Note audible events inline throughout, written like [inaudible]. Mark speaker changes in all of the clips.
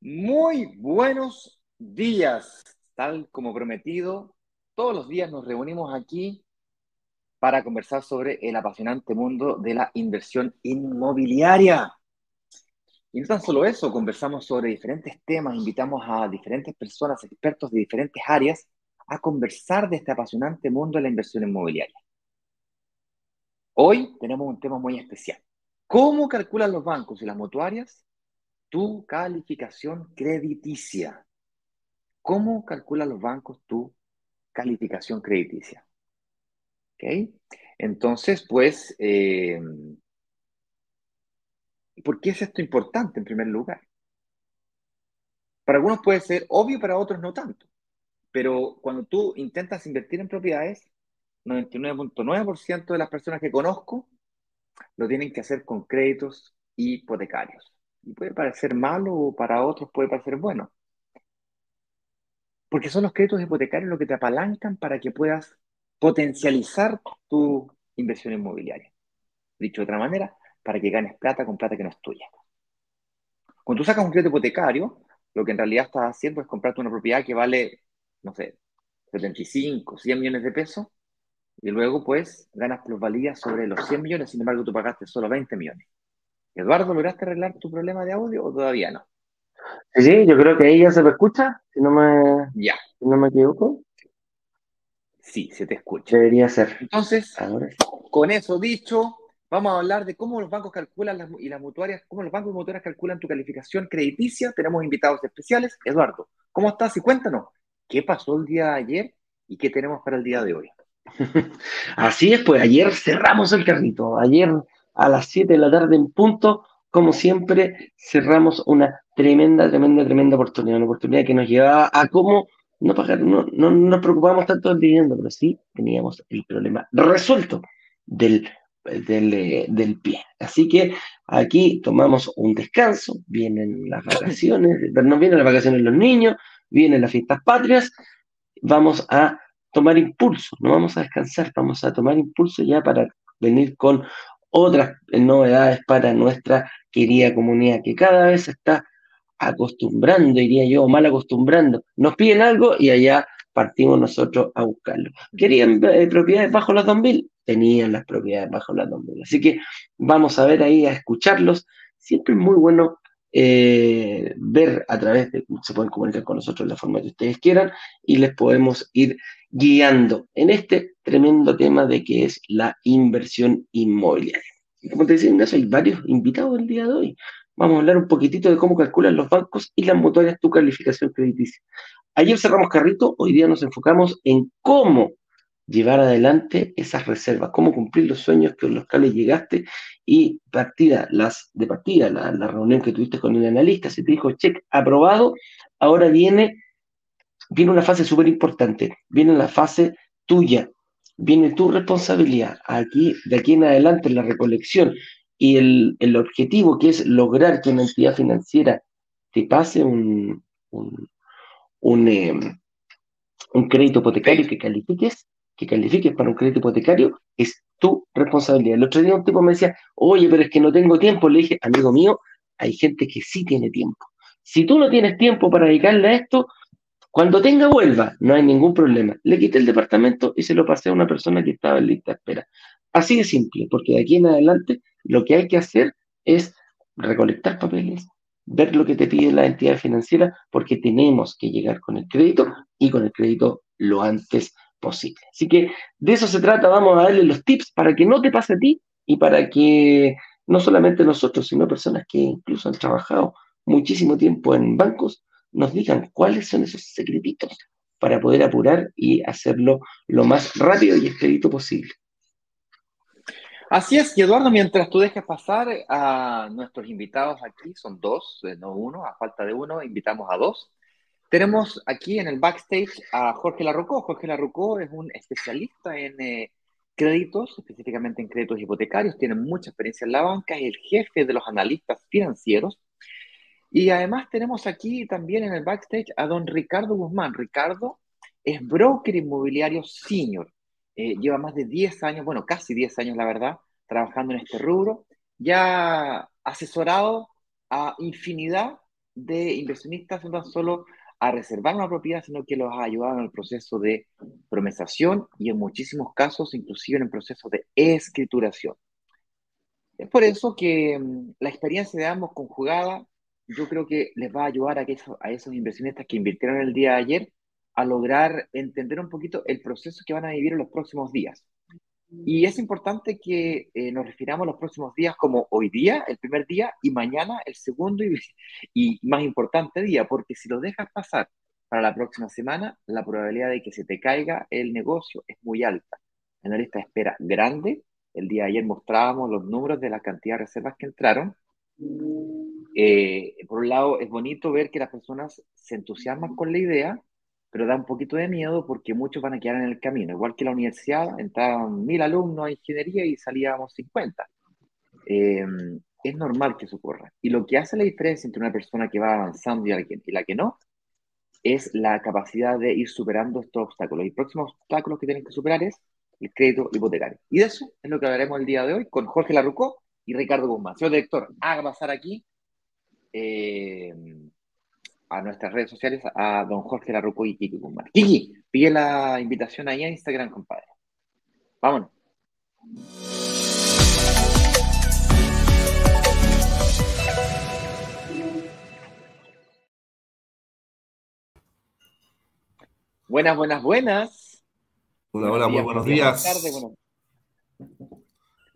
Speaker 1: Muy buenos días, tal como prometido. Todos los días nos reunimos aquí para conversar sobre el apasionante mundo de la inversión inmobiliaria. Y no tan solo eso, conversamos sobre diferentes temas, invitamos a diferentes personas, expertos de diferentes áreas, a conversar de este apasionante mundo de la inversión inmobiliaria. Hoy tenemos un tema muy especial. ¿Cómo calculan los bancos y las mutuarias tu calificación crediticia? ¿Cómo calculan los bancos tu calificación crediticia? ¿Ok? Entonces, pues, eh, ¿Por qué es esto importante en primer lugar? Para algunos puede ser obvio, para otros no tanto. Pero cuando tú intentas invertir en propiedades, 99.9% de las personas que conozco lo tienen que hacer con créditos hipotecarios. Y puede parecer malo o para otros puede parecer bueno. Porque son los créditos hipotecarios los que te apalancan para que puedas potencializar tu inversión inmobiliaria. Dicho de otra manera, para que ganes plata con plata que no es tuya. Cuando tú sacas un crédito hipotecario, lo que en realidad estás haciendo es comprarte una propiedad que vale, no sé, 75, 100 millones de pesos, y luego pues ganas plusvalía sobre los 100 millones, sin embargo tú pagaste solo 20 millones. Eduardo, ¿lograste arreglar tu problema de audio o todavía no?
Speaker 2: Sí, yo creo que ahí ya se me escucha, si no me,
Speaker 1: ya.
Speaker 2: Si no me equivoco.
Speaker 1: Sí, se te escucha.
Speaker 2: Debería ser.
Speaker 1: Entonces, con eso dicho, Vamos a hablar de cómo los bancos calculan las, y las mutuarias, cómo los bancos y mutuarias calculan tu calificación crediticia. Tenemos invitados especiales. Eduardo, ¿cómo estás? Y cuéntanos, ¿qué pasó el día de ayer y qué tenemos para el día de hoy? [laughs]
Speaker 2: Así es, pues ayer cerramos el carrito. Ayer a las 7 de la tarde en punto, como siempre, cerramos una tremenda, tremenda, tremenda oportunidad. Una oportunidad que nos llevaba a cómo no pagar, no, no nos preocupamos tanto del dividendo, pero sí teníamos el problema resuelto del del, eh, del, pie. Así que aquí tomamos un descanso, vienen las vacaciones, [laughs] no vienen las vacaciones los niños, vienen las fiestas patrias, vamos a tomar impulso, no vamos a descansar, vamos a tomar impulso ya para venir con otras novedades para nuestra querida comunidad que cada vez está acostumbrando, diría yo, mal acostumbrando. Nos piden algo y allá partimos nosotros a buscarlo. ¿Querían eh, propiedades bajo los 2000? Tenían las propiedades bajo los 2000. Así que vamos a ver ahí, a escucharlos. Siempre es muy bueno eh, ver a través de, se pueden comunicar con nosotros de la forma que ustedes quieran y les podemos ir guiando en este tremendo tema de que es la inversión inmobiliaria. Y como te decía hay varios invitados el día de hoy. Vamos a hablar un poquitito de cómo calculan los bancos y las mutuarias tu calificación crediticia. Ayer cerramos carrito, hoy día nos enfocamos en cómo llevar adelante esas reservas, cómo cumplir los sueños que los cuales llegaste y partida, las, de partida, la, reunión que tuviste con el analista, se te dijo, check, aprobado, ahora viene, viene una fase súper importante, viene la fase tuya, viene tu responsabilidad, aquí, de aquí en adelante, la recolección y el, el objetivo que es lograr que una entidad financiera te pase un, un, em, un crédito hipotecario que califiques, que califiques para un crédito hipotecario, es tu responsabilidad. El otro día un tipo me decía, oye, pero es que no tengo tiempo. Le dije, amigo mío, hay gente que sí tiene tiempo. Si tú no tienes tiempo para dedicarle a esto, cuando tenga vuelva, no hay ningún problema. Le quité el departamento y se lo pasé a una persona que estaba en lista de espera. Así de simple, porque de aquí en adelante lo que hay que hacer es recolectar papeles, ver lo que te pide la entidad financiera, porque tenemos que llegar con el crédito y con el crédito lo antes posible. Así que de eso se trata, vamos a darle los tips para que no te pase a ti y para que no solamente nosotros, sino personas que incluso han trabajado muchísimo tiempo en bancos, nos digan cuáles son esos secretitos para poder apurar y hacerlo lo más rápido y expedito posible.
Speaker 1: Así es, y Eduardo, mientras tú dejes pasar a nuestros invitados aquí, son dos, eh, no uno, a falta de uno, invitamos a dos. Tenemos aquí en el backstage a Jorge Larrocó. Jorge Larrocó es un especialista en eh, créditos, específicamente en créditos hipotecarios, tiene mucha experiencia en la banca, es el jefe de los analistas financieros. Y además tenemos aquí también en el backstage a don Ricardo Guzmán. Ricardo es broker inmobiliario senior. Eh, lleva más de 10 años, bueno, casi 10 años, la verdad, trabajando en este rubro. Ya asesorado a infinidad de inversionistas, no tan solo a reservar una propiedad, sino que los ha ayudado en el proceso de promesación y en muchísimos casos, inclusive en el proceso de escrituración. Es por eso que mm, la experiencia de ambos conjugada, yo creo que les va a ayudar a, que a esos inversionistas que invirtieron el día de ayer a lograr entender un poquito el proceso que van a vivir en los próximos días. Y es importante que eh, nos refiramos a los próximos días como hoy día, el primer día, y mañana el segundo y, [laughs] y, más importante día, porque si lo dejas pasar para la próxima semana, la probabilidad de que se te caiga el negocio es muy alta. En la lista espera grande, el día de ayer mostrábamos los números de la cantidad de reservas que entraron. Eh, por un lado, es bonito ver que las personas se entusiasman con la idea, pero da un poquito de miedo porque muchos van a quedar en el camino. Igual que la universidad, entraban mil alumnos a ingeniería y salíamos 50. Eh, es normal que eso ocurra. Y lo que hace la diferencia entre una persona que va avanzando y que, y la que no, es la capacidad de ir superando estos obstáculos. Y próximos obstáculos que tienen que superar es el crédito hipotecario. Y de eso es lo que hablaremos el día de hoy con Jorge Larrucó y Ricardo Guzmán. Señor director, haga pasar aquí eh, a nuestras redes sociales a don Jorge Larruco y Kiki Guzmán. Kiki, pide la invitación ahí a Instagram, compadre. Vámonos. Buenas, buenas, buenas.
Speaker 3: Hola, hola, muy buenos días.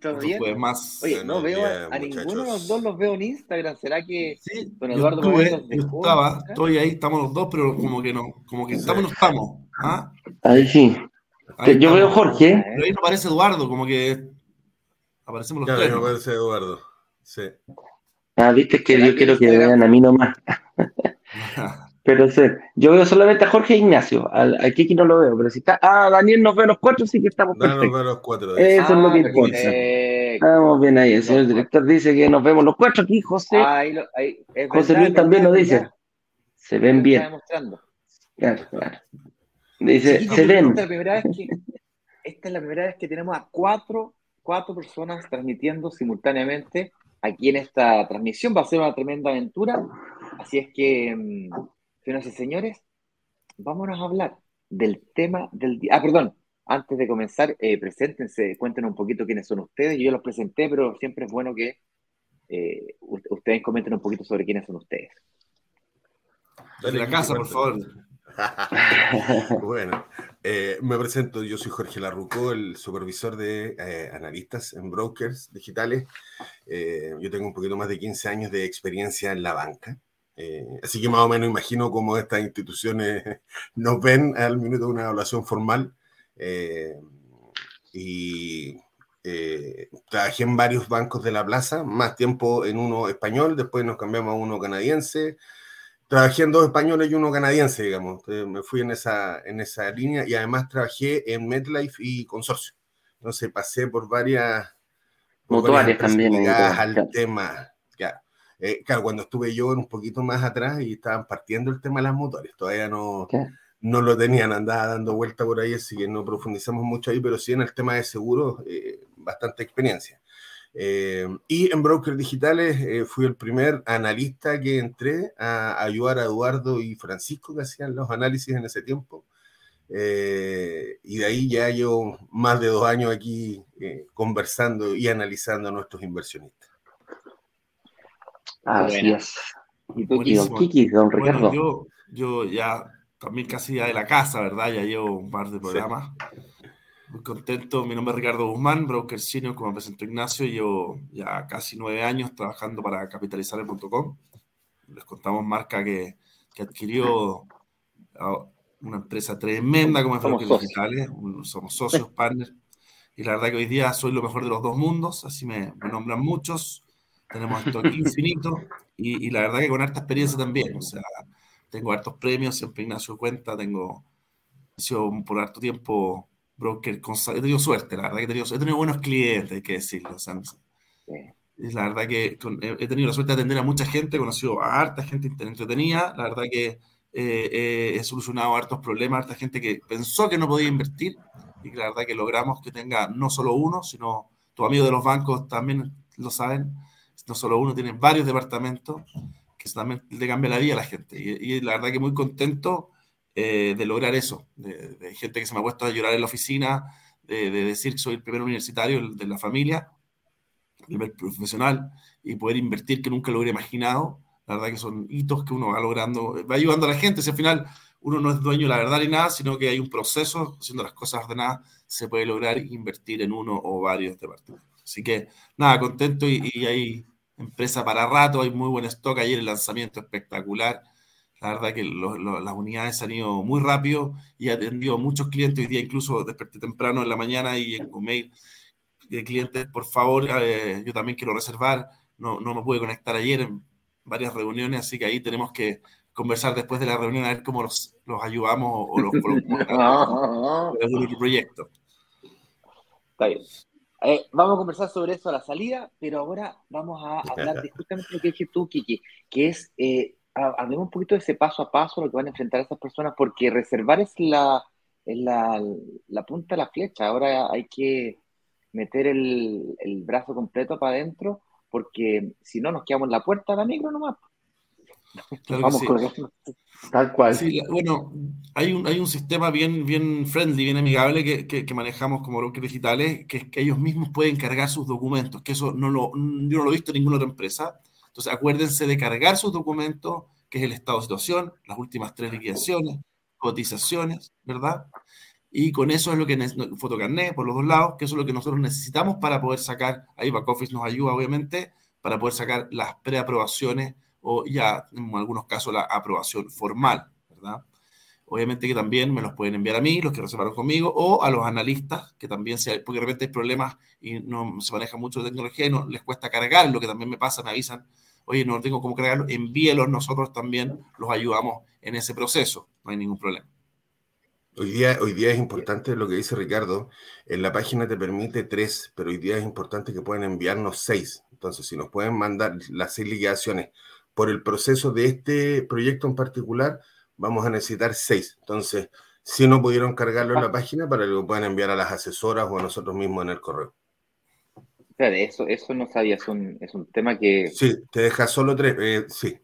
Speaker 1: ¿Todo bien? Más, Oye, no veo a, ninguno de los dos los veo en Instagram. ¿Será que sí, don Eduardo
Speaker 3: yo, estuve, yo estaba, estoy ahí, estamos los dos, pero como que no, como que estamos no estamos. ¿ah?
Speaker 2: Ahí sí. Ahí yo veo Jorge.
Speaker 3: Pero ahí no aparece Eduardo, como que aparecemos los
Speaker 4: claro, tres. no aparece Eduardo. Sí.
Speaker 2: Ah, viste que yo quiero que vean a mí nomás. [laughs] Pero sí, yo veo solamente a Jorge e Ignacio. Al, Kiki no lo veo, pero si está. Ah, Daniel nos ve los cuatro, sí que estamos perfectos.
Speaker 4: nos ve los cuatro.
Speaker 2: Eso es lo que ah, importa. Estamos bien ahí. El señor director dice que nos vemos los cuatro aquí, José. Ahí ahí, José Luis también lo dice. Se ven bien. Claro, claro. Dice, se ven.
Speaker 1: Esta es, la primera vez que, esta es la primera vez que tenemos a cuatro, cuatro personas transmitiendo simultáneamente aquí en esta transmisión. Va a ser una tremenda aventura. Así es que mm, Señoras y señores, vámonos a hablar del tema del día. Ah, perdón, antes de comenzar, eh, preséntense, cuéntenos un poquito quiénes son ustedes. Yo los presenté, pero siempre es bueno que eh, ustedes comenten un poquito sobre quiénes son ustedes.
Speaker 3: Desde la casa, por favor. [laughs]
Speaker 4: bueno, eh, me presento, yo soy Jorge Larruco, el supervisor de analistas en brokers digitales. yo tengo un poquito más de 15 años de experiencia en la banca. Eh, así que más o menos imagino cómo estas instituciones [laughs] nos ven al minuto de una evaluación formal. Eh, y eh, trabajé en varios bancos de la plaza, más tiempo en uno español, después nos cambiamos a uno canadiense. Trabajé en dos españoles y uno canadiense, digamos. me fui en esa, en esa línea y además trabajé en MedLife y Consorcio. Entonces pasé por varias...
Speaker 2: Mutuarias también.
Speaker 4: Al tema, eh, claro, cuando estuve yo un poquito más atrás y estaban partiendo el tema de las motores, todavía no, no lo tenían, andaba dando vuelta por ahí, así que no profundizamos mucho ahí, pero sí en el tema de seguros, eh, bastante experiencia. Eh, y en Brokers Digitales fui el primer analista que entré a ayudar a Eduardo y Francisco que hacían los análisis en ese tiempo. y de ahí ya llevo más de dos años aquí conversando y analizando a nuestros inversionistas.
Speaker 2: Así es. Y tú, don Kiki, don Ricardo.
Speaker 3: yo, yo ya también casi ya de la casa, ¿verdad? Ya llevo un par de programas. Muy contento. Mi nombre es Ricardo Guzmán, broker senior, como presentó Ignacio. Llevo ya casi nueve años trabajando para capitalizar.com. Les contamos marca que, que adquirió una empresa tremenda como es Brokers Digitales. Somos socios, [laughs] partners. Y la verdad que hoy día soy lo mejor de los dos mundos, así me, me nombran muchos tenemos esto aquí infinito y, la verdad que con harta experiencia también, o sea, tengo hartos premios, siempre Ignacio cuenta, tengo sido por harto tiempo broker, he tenido suerte, la verdad que he tenido, he tenido buenos clientes, hay que decirlo. La verdad que he tenido la suerte de atender a mucha gente, he conocido a harta gente entretenida, la verdad que eh, he solucionado hartos problemas, harta gente que pensó que no podía invertir y que la verdad que logramos que tenga no solo uno, sino tus amigos de los bancos también lo saben, no solo uno, tienen varios departamentos que también le cambia la vida a la gente. Y, la verdad que muy contento eh, de lograr eso, de, gente que se me ha puesto a llorar en la oficina, de, decir que soy el primer universitario de la familia, el primer profesional, y poder invertir que nunca lo hubiera imaginado. La verdad que son hitos que uno va logrando, va ayudando a la gente. Si al final uno no es dueño de la verdad ni nada, sino que hay un proceso, haciendo las cosas ordenadas, se puede lograr invertir en uno o varios departamentos. Así que nada, contento y, y hay empresa para rato, hay muy buen stock, ayer el lanzamiento espectacular. La verdad que las unidades han ido muy rápido y he atendido a muchos clientes. Hoy día incluso desperté temprano en la mañana y en mail de clientes, por favor, eh, yo también quiero reservar. No, no me pude conectar ayer en varias reuniones, así que ahí tenemos que conversar después de la reunión a ver cómo los, los ayudamos o los colocamos en [laughs] el proyecto.
Speaker 1: Está bien. Eh, vamos a conversar sobre eso a la salida, pero ahora vamos a hablar de justamente lo que dije tú, Kiki, que es, eh, hablemos un poquito de ese paso a paso, lo que van a enfrentar esas personas, porque reservar es la, la, la, punta de la flecha. Ahora hay que meter el, el brazo completo para adentro, porque si no nos quedamos en la puerta de la micro nomás.
Speaker 3: Vamos con eso. Tal cual. bueno, hay un, hay un sistema bien, bien friendly, bien amigable que, que, manejamos como brokers digitales, que es que ellos mismos pueden cargar sus documentos, que eso no lo, yo no lo he visto en ninguna otra empresa. Entonces, acuérdense de cargar sus documentos, que es el estado de situación, las últimas tres liquidaciones, cotizaciones, ¿verdad? Y con eso es lo que fotocarné por los dos lados, que eso es lo que nosotros necesitamos para poder sacar, ahí Backoffice nos ayuda obviamente, para poder sacar las preaprobaciones o ya en algunos casos la aprobación formal, ¿verdad? Obviamente que también me los pueden enviar a mí, los que reservaron conmigo, o a los analistas, que también, se, porque de repente hay problemas y no se maneja mucho de tecnología y no les cuesta cargar, lo que también me pasa, me avisan, oye, no tengo cómo cargarlo, envíelos, nosotros también los ayudamos en ese proceso, no hay ningún problema.
Speaker 4: Hoy día, hoy día es importante lo que dice Ricardo, en la página te permite tres, pero hoy día es importante que puedan enviarnos seis. Entonces, si nos pueden mandar las seis liquidaciones por el proceso de este proyecto en particular, vamos a necesitar seis. Entonces, si no pudieron cargarlo en la página, para que lo puedan enviar a las asesoras o a nosotros mismos en el correo.
Speaker 1: eso, eso no sabía, es un, es un tema que...
Speaker 4: Sí, te deja solo tres, eh, sí.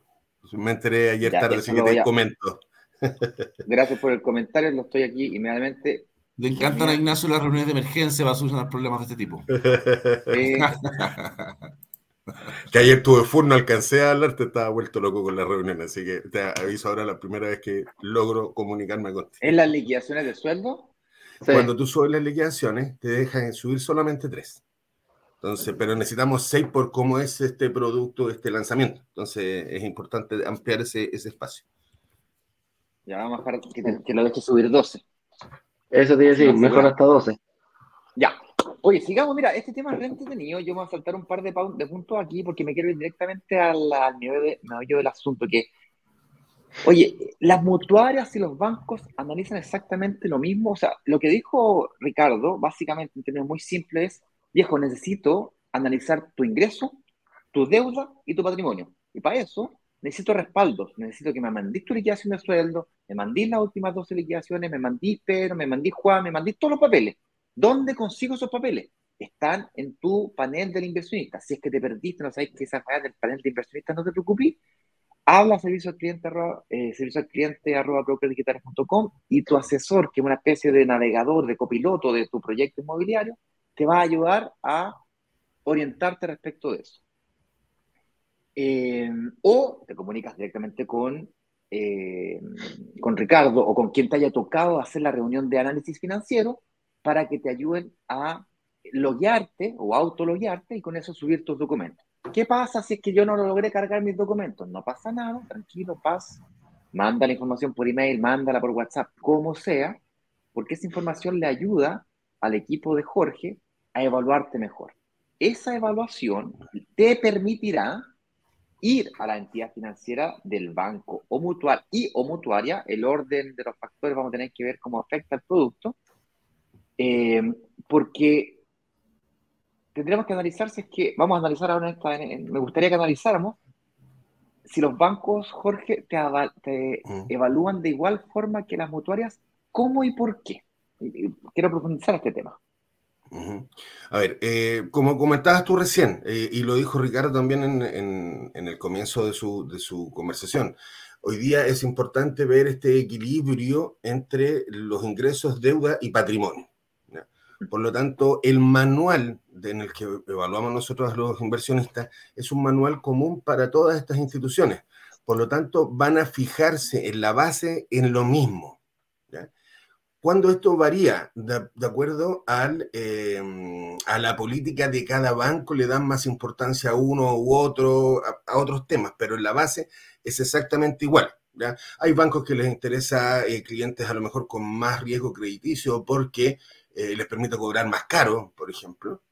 Speaker 4: Me enteré ayer tarde, así que te comento.
Speaker 1: Gracias por el comentario, lo estoy aquí inmediatamente.
Speaker 3: Le encantan a Ignacio las reuniones de emergencia, va a solucionar problemas de este tipo. [laughs] [laughs]
Speaker 4: que ayer tuve full, no alcancé a hablar, te estaba vuelto loco con la reunión, así que te aviso ahora la primera vez que logro comunicarme contigo.
Speaker 1: ¿En las liquidaciones de sueldo?
Speaker 4: Cuando tú subes las liquidaciones, te dejan subir solamente tres. Entonces, pero necesitamos seis por cómo es este producto, este lanzamiento. Entonces, es importante ampliar ese, ese espacio.
Speaker 1: Ya vamos a dejar que, lo deje subir 12.
Speaker 2: Eso te iba a decir, mejor hasta 12.
Speaker 1: Oye, sigamos, mira, este tema es re entretenido. Yo me voy a saltar un par de, puntos aquí porque me quiero ir directamente al, al meollo del asunto. Que, oye, las mutuarias y los bancos analizan exactamente lo mismo. O sea, lo que dijo Ricardo, básicamente en términos muy simples, viejo, necesito analizar tu ingreso, tu deuda y tu patrimonio. Y para eso necesito respaldos. Necesito que me mandís tu liquidación de sueldo, me mandís las últimas 12 liquidaciones, me mandís Pedro, me mandís Juan, me mandís todos los papeles. ¿Dónde consigo esos papeles? Están en tu panel del inversionista. Si es que te perdiste, no sabes qué es esa del panel de inversionista, no te preocupes. Habla servicio al cliente, arroba, eh, servicio al cliente arroba y tu asesor, que es una especie de navegador, de copiloto de tu proyecto inmobiliario, te va a ayudar a orientarte respecto de eso. Eh, o te comunicas directamente con, eh, con Ricardo o con quien te haya tocado hacer la reunión de análisis financiero para que te ayuden a loguearte o autologuearte y con eso subir tus documentos. ¿Qué pasa si es que yo no lo logré cargar mis documentos? No pasa nada, tranquilo, paz. Manda la información por email, mándala por WhatsApp, como sea, porque esa información le ayuda al equipo de Jorge a evaluarte mejor. Esa evaluación te permitirá ir a la entidad financiera del banco o mutual y o mutuaria, el orden de los factores vamos a tener que ver cómo afecta el producto, Eh, porque tendríamos que analizar si es que, vamos a analizar ahora, esta, me gustaría que analizáramos si los bancos, Jorge, te, te mm. evalúan de igual forma que las mutuarias, ¿cómo y por qué? Quiero profundizar este tema.
Speaker 4: A ver, eh, como comentabas tú recién, eh, y lo dijo Ricardo también en, el comienzo de su, de su, conversación, hoy día es importante ver este equilibrio entre los ingresos, deuda y patrimonio. Por lo tanto, el manual en el que evaluamos nosotros a los inversionistas es un manual común para todas estas instituciones. Por lo tanto, van a fijarse en la base en lo mismo. Cuando esto varía de, acuerdo al, em, a la política de cada banco, le dan más importancia a uno u otro, a, otros temas, pero en la base es exactamente igual. Hay bancos que les interesa eh, clientes a lo mejor con más riesgo crediticio porque eh, les permite cobrar más caro, por ejemplo.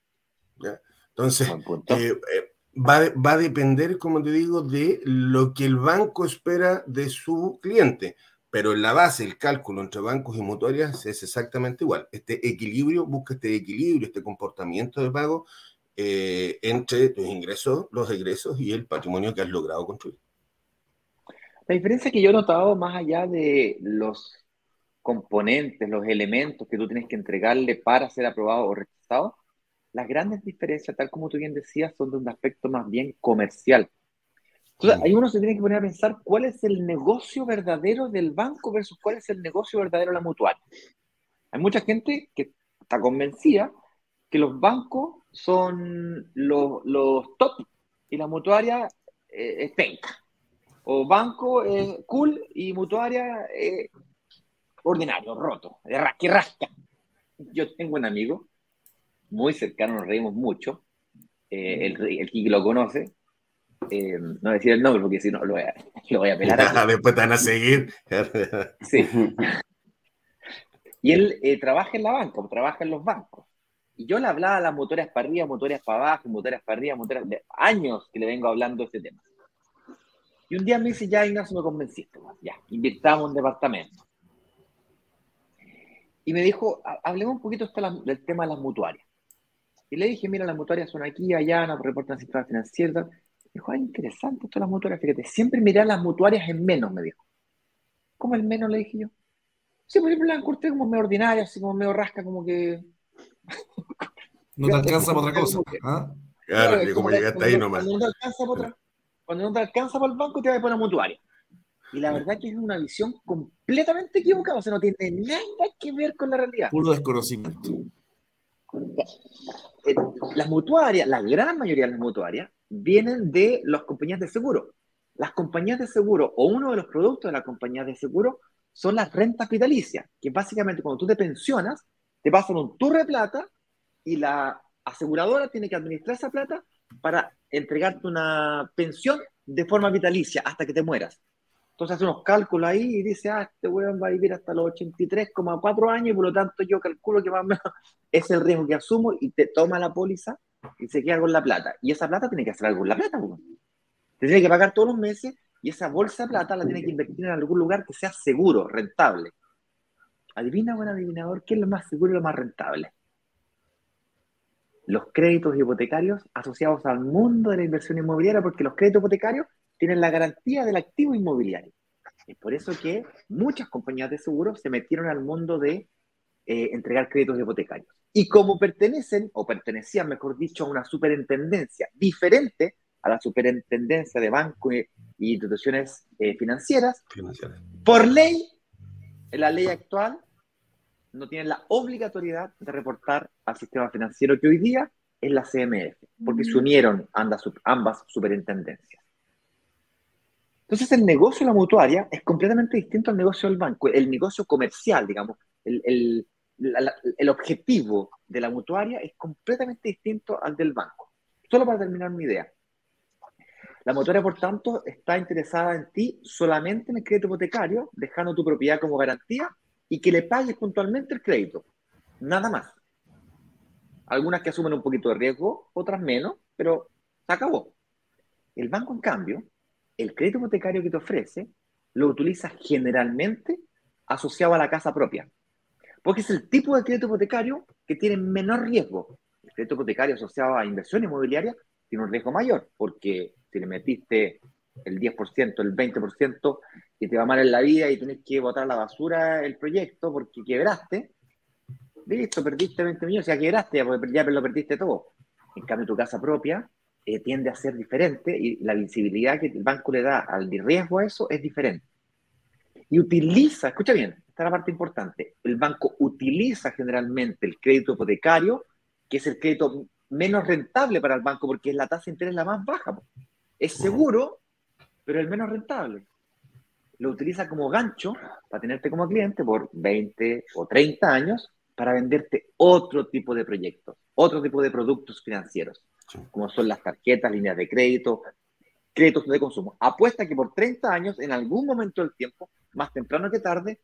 Speaker 4: Entonces, eh, eh, va, va, a depender, como te digo, de lo que el banco espera de su cliente. Pero en la base, el cálculo entre bancos y mutuarias es exactamente igual. Este equilibrio, busca este equilibrio, este comportamiento de pago entre tus ingresos, los egresos y el patrimonio que has logrado construir.
Speaker 1: La diferencia que yo he notado, más allá de los componentes, los elementos que tú tienes que entregarle para ser aprobado o rechazado, las grandes diferencias, tal como tú bien decías, son de un aspecto más bien comercial. Entonces, ahí uno se tiene que poner a pensar cuál es el negocio verdadero del banco versus cuál es el negocio verdadero de la mutual. Hay mucha gente que está convencida que los bancos son los, top y la mutuaria eh, es penca. O banco es cool y mutuaria es ordinario, roto, de rasca rasca. Yo tengo un amigo muy cercano, nos reímos mucho, eh, el, el Kiki lo conoce, eh, no decir el nombre porque si no lo voy a, [laughs] lo voy a pelar. [laughs]
Speaker 4: Después te van a seguir. [laughs]
Speaker 1: sí. Y él eh, trabaja en la banca, trabaja en los bancos. Y yo le hablaba a las motoras para arriba, motoras para abajo, motoras para arriba, motoras años que le vengo hablando de este tema. Y un día me dice, ya Ignacio, me convenciste, ya, invirtamos un departamento. Y me dijo, hablemos un poquito del tema de las mutuarias. Y le dije, mira, las mutuarias son aquí, allá, nos reportan sistemas financieros. Me dijo, ah, interesante esto de las mutuarias, fíjate, siempre miré las mutuarias en menos, me dijo. ¿Cómo el menos? Le dije yo. Sí, por ejemplo, la encurté como medio ordinaria, así como medio rasca, como que...
Speaker 3: No te alcanza para otra cosa. ¿ah?
Speaker 4: Claro, que como llegaste ahí nomás.
Speaker 1: Cuando no te alcanza para otra, cuando no te alcanza para el banco, te vas a poner mutuaria. Y la verdad que es una visión completamente equivocada, o sea, no tiene nada que ver con la realidad.
Speaker 3: Puro desconocimiento.
Speaker 1: Eh, las mutuarias, la gran mayoría de las mutuarias, vienen de las compañías de seguro. Las compañías de seguro o uno de los productos de las compañías de seguro son las rentas vitalicias, que básicamente cuando tú te pensionas, te pasan un tour de plata y la aseguradora tiene que administrar esa plata para entregarte una pensión de forma vitalicia hasta que te mueras. Entonces hace unos cálculos ahí y dice, ah, este weón va a vivir hasta los 83,4 años y por lo tanto yo calculo que más o menos [laughs] es el riesgo que asumo y te toma la póliza y se queda con la plata. Y esa plata tiene que hacer algo con la plata, weón. Te tiene que pagar todos los meses y esa bolsa de plata la tiene que invertir en algún lugar que sea seguro, rentable. Adivina, buen adivinador, ¿qué es lo más seguro y lo más rentable? Los créditos hipotecarios asociados al mundo de la inversión inmobiliaria, porque los créditos hipotecarios tienen la garantía del activo inmobiliario. Es por eso que muchas compañías de seguros se metieron al mundo de eh, entregar créditos hipotecarios. Y como pertenecen, o pertenecían, mejor dicho, a una superintendencia diferente a la superintendencia de bancos y, instituciones eh, financieras, por ley, en la ley actual, no tienen la obligatoriedad de reportar al sistema financiero que hoy día es la CMF, porque se unieron ambas, ambas superintendencias. Entonces el negocio de la mutuaria es completamente distinto al negocio del banco, el negocio comercial, digamos, el, el, objetivo de la mutuaria es completamente distinto al del banco. Solo para terminar mi idea. La mutuaria, por tanto, está interesada en ti solamente en el crédito hipotecario, dejando tu propiedad como garantía y que le pagues puntualmente el crédito. Nada más. Algunas que asumen un poquito de riesgo, otras menos, pero se acabó. El banco, en cambio, el crédito hipotecario que te ofrece lo utiliza generalmente asociado a la casa propia. Porque es el tipo de crédito hipotecario que tiene menor riesgo. El crédito hipotecario asociado a inversión inmobiliaria tiene un riesgo mayor, porque si le metiste el 10%, el 20%, y te va mal en la vida y tienes que botar a la basura el proyecto porque quebraste, listo, perdiste 20 millones, ya quebraste, ya lo perdiste todo. En cambio, tu casa propia eh, tiende a ser diferente y la visibilidad que el banco le da al riesgo a eso es diferente. Y utiliza, escucha bien, esta es la parte importante, el banco utiliza generalmente el crédito hipotecario, que es el crédito menos rentable para el banco porque es la tasa de interés la más baja. Es seguro, pero el menos rentable. Lo utiliza como gancho para tenerte como cliente por 20 o 30 años para venderte otro tipo de proyectos, otro tipo de productos financieros, como son las tarjetas, líneas de crédito, créditos de consumo. Apuesta que por 30 años, en algún momento del tiempo, más temprano que tarde,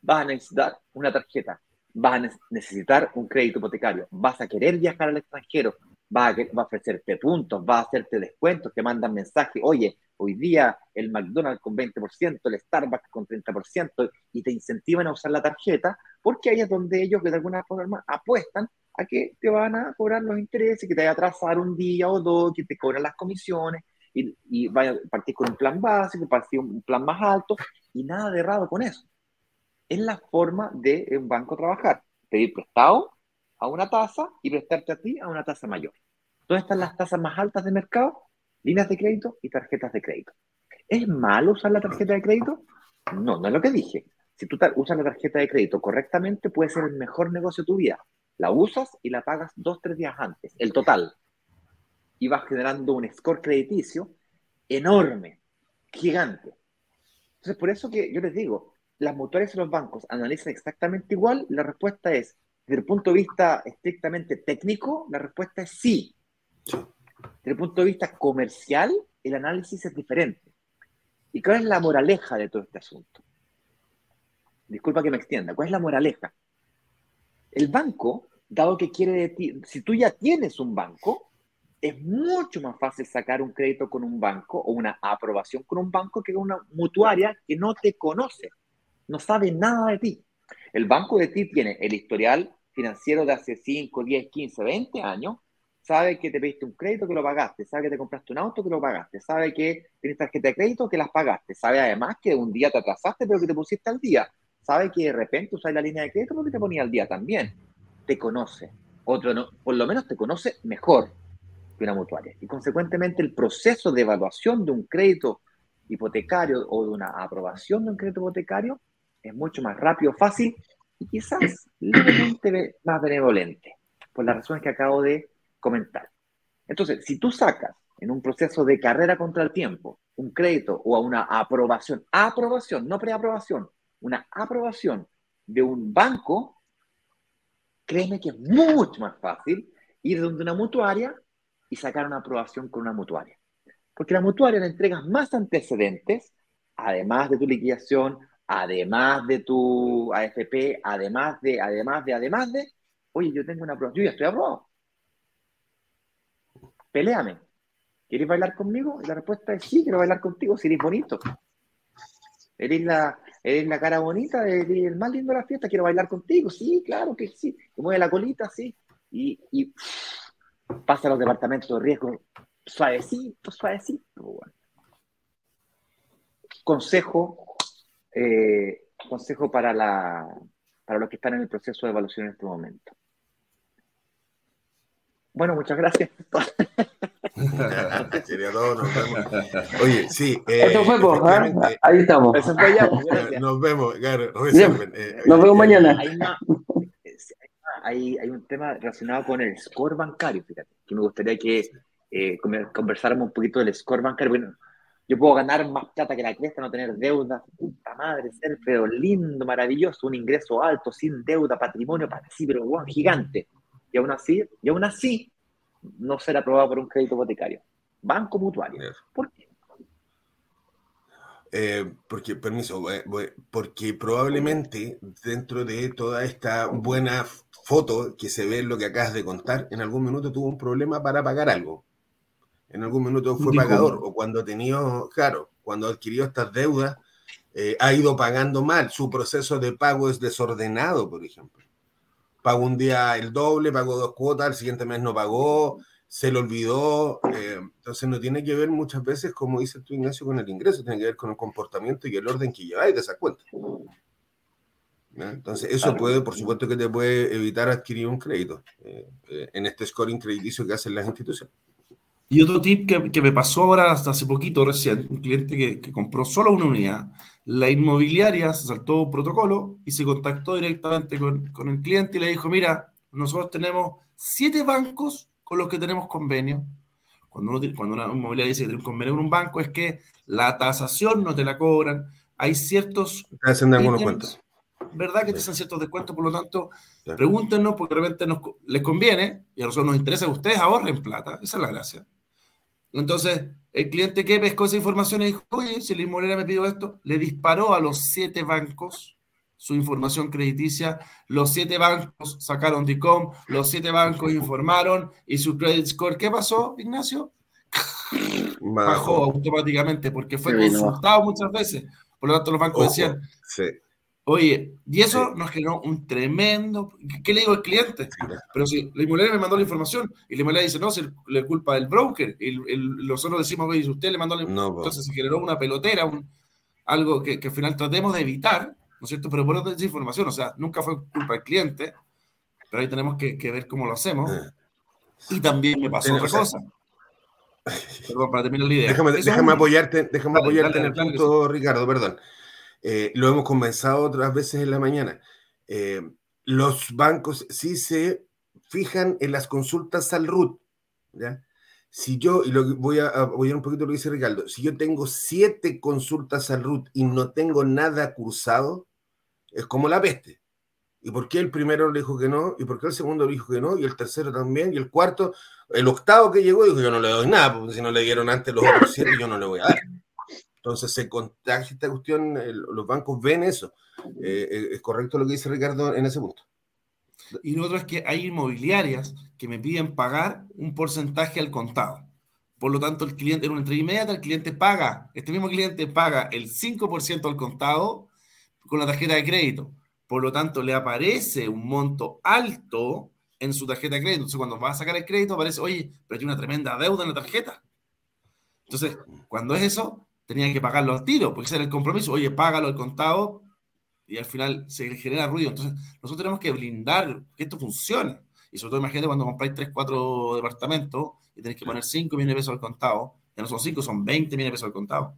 Speaker 1: vas a necesitar una tarjeta, vas a necesitar un crédito hipotecario, vas a querer viajar al extranjero, va a, ofrecerte puntos, va a hacerte descuentos, te mandan mensajes, oye, hoy día el McDonald's con 20%, el Starbucks con 30%, y te incentivan a usar la tarjeta, porque ahí es donde ellos de alguna forma apuestan a que te van a cobrar los intereses, que te vaya a atrasar un día o dos, que te cobran las comisiones, y, y vaya a partir con un plan básico, partir un plan más alto, y nada de errado con eso. Es la forma de un banco trabajar, pedir prestado, a una tasa y prestarte a ti a una tasa mayor. ¿Dónde están las tasas más altas de mercado? Líneas de crédito y tarjetas de crédito. ¿Es malo usar la tarjeta de crédito? No, no es lo que dije. Si tú usas la tarjeta de crédito correctamente, puede ser el mejor negocio de tu vida. La usas y la pagas dos, tres días antes, el total. Y vas generando un score crediticio enorme, gigante. Entonces, por eso que yo les digo, las mutuales y los bancos analizan exactamente igual. La respuesta es desde el punto de vista estrictamente técnico, la respuesta es sí. Desde el punto de vista comercial, el análisis es diferente. ¿Y cuál es la moraleja de todo este asunto? Disculpa que me extienda. ¿Cuál es la moraleja? El banco, dado que quiere de ti, si tú ya tienes un banco, es mucho más fácil sacar un crédito con un banco o una aprobación con un banco que con una mutuaria que no te conoce, no sabe nada de ti. El banco de ti tiene el historial financiero de hace 5, 10, 15, 20 años, sabe que te pediste un crédito que lo pagaste, sabe que te compraste un auto que lo pagaste, sabe que tienes tarjeta de crédito que las pagaste, sabe además que un día te atrasaste pero que te pusiste al día, sabe que de repente usas la línea de crédito porque te ponía al día también, te conoce, otro no, por lo menos te conoce mejor que una mutuaria. Y consecuentemente el proceso de evaluación de un crédito hipotecario o de una aprobación de un crédito hipotecario es mucho más rápido, fácil y quizás levemente más benevolente, por las razones que acabo de comentar. Entonces, si tú sacas en un proceso de carrera contra el tiempo un crédito o una aprobación, aprobación, no preaprobación, una aprobación de un banco, créeme que es mucho más fácil ir de una mutuaria y sacar una aprobación con una mutuaria. Porque la mutuaria le entregas más antecedentes, además de tu liquidación, además de tu AFP, además de, además de, además de, oye, yo tengo una prueba, yo ya estoy aprobado. Peléame. ¿Quieres bailar conmigo? Y la respuesta es sí, quiero bailar contigo si eres bonito. Eres la, eres la cara bonita, eres el más lindo de la fiesta, quiero bailar contigo. Sí, claro que sí. Te mueve la colita, sí. Y, y pasa a los departamentos de riesgo suavecito, suavecito. Consejo eh, consejo para, la, para los que están en el proceso de evaluación en este momento. Bueno, muchas gracias. [laughs]
Speaker 4: Sería todo, nos vemos. Oye, sí.
Speaker 2: Eh, Eso fue, pues, ¿eh? ahí estamos.
Speaker 4: nos vemos, claro,
Speaker 2: eh, nos vemos mañana.
Speaker 1: Hay, hay, un tema relacionado con el score bancario, fíjate, que me gustaría que eh, conversáramos un poquito del score bancario. Bueno, yo puedo ganar más plata que la cresta, no tener deuda, puta madre, ser pero lindo, maravilloso, un ingreso alto, sin deuda, patrimonio, sí, pero bueno, gigante. Y aún así, y aún así, no ser aprobado por un crédito hipotecario. Banco mutuario. ¿Por qué?
Speaker 4: Eh, porque, permiso, porque probablemente dentro de toda esta buena foto que se ve en lo que acabas de contar, en algún minuto tuvo un problema para pagar algo en algún minuto fue pagador, o cuando tenía, claro, cuando adquirió estas deudas, eh, ha ido pagando mal, su proceso de pago es desordenado, por ejemplo. Pago un día el doble, pago dos cuotas, el siguiente mes no pagó, se le olvidó. Eh, entonces no tiene que ver muchas veces, como dice tú, Ignacio, con el ingreso, tiene que ver con el comportamiento y el orden que lleváis de esa cuenta. Entonces, eso puede, por supuesto, que te puede evitar adquirir un crédito eh, en este scoring crediticio que hacen las instituciones.
Speaker 3: Y otro tip que, me pasó ahora hasta hace poquito recién, un cliente que, compró solo una unidad, la inmobiliaria se saltó protocolo y se contactó directamente con, con el cliente y le dijo, mira, nosotros tenemos siete bancos con los que tenemos convenio. Cuando, cuando una inmobiliaria dice que tiene un convenio con un banco es que la tasación no te la cobran, hay ciertos...
Speaker 4: Hacen algunos cuentos
Speaker 3: ¿verdad? Que te hacen ciertos descuentos, por lo tanto, pregúntenos porque de repente nos, les conviene y a nosotros nos interesa que ustedes ahorren plata, esa es la gracia. Entonces, el cliente que pescó esa información y dijo, oye, si inmobiliaria me pidió esto, le disparó a los siete bancos su información crediticia, los siete bancos sacaron DICOM, los siete bancos informaron y su credit score, ¿qué pasó, Ignacio? Bajó automáticamente porque fue consultado muchas veces. Por lo tanto, los bancos decían, sí Oye, y eso nos generó un tremendo. ¿Qué le digo al cliente? Pero si la inmobiliaria me mandó la información y la inmobiliaria dice, no, es la culpa del broker, y nosotros decimos, oye, usted le mandó la información. Entonces se generó una pelotera, un, algo que, al final tratemos de evitar, ¿no es cierto? Pero por otra información, o sea, nunca fue culpa del cliente, pero ahí tenemos que, ver cómo lo hacemos. Eh. Y también me pasó otra cosa. Perdón, para terminar la idea.
Speaker 4: Déjame, apoyarte, déjame apoyarte en el punto, Ricardo, perdón. Eh, lo hemos conversado otras veces en la mañana. Eh, los bancos sí se fijan en las consultas al RUT. ¿ya? Si yo, y lo voy a apoyar un poquito lo que dice Ricardo, si yo tengo siete consultas al RUT y no tengo nada cursado, es como la peste. ¿Y por qué el primero le dijo que no? ¿Y por qué el segundo le dijo que no? ¿Y el tercero también? ¿Y el cuarto? El octavo que llegó dijo, yo no le doy nada, porque si no le dieron antes los otros siete, yo no le voy a dar. Entonces se contagia esta cuestión, los bancos ven eso. Eh, eh, es correcto lo que dice Ricardo en ese punto.
Speaker 3: Y lo otro es que hay inmobiliarias que me piden pagar un porcentaje al contado. Por lo tanto, el cliente, en una entrega inmediata, el cliente paga, este mismo cliente paga el 5% al contado con la tarjeta de crédito. Por lo tanto, le aparece un monto alto en su tarjeta de crédito. Entonces, cuando va a sacar el crédito, aparece, oye, pero tiene una tremenda deuda en la tarjeta. Entonces, cuando es eso, tenían que pagarlo al tiro, porque ese era el compromiso. Oye, págalo al contado y al final se genera ruido. Entonces, nosotros tenemos que blindar que esto funcione. Y sobre todo, imagínate cuando compráis 3, 4 departamentos y tenéis que poner 5 millones de pesos al contado. Ya no son 5, son 20 millones de pesos al contado.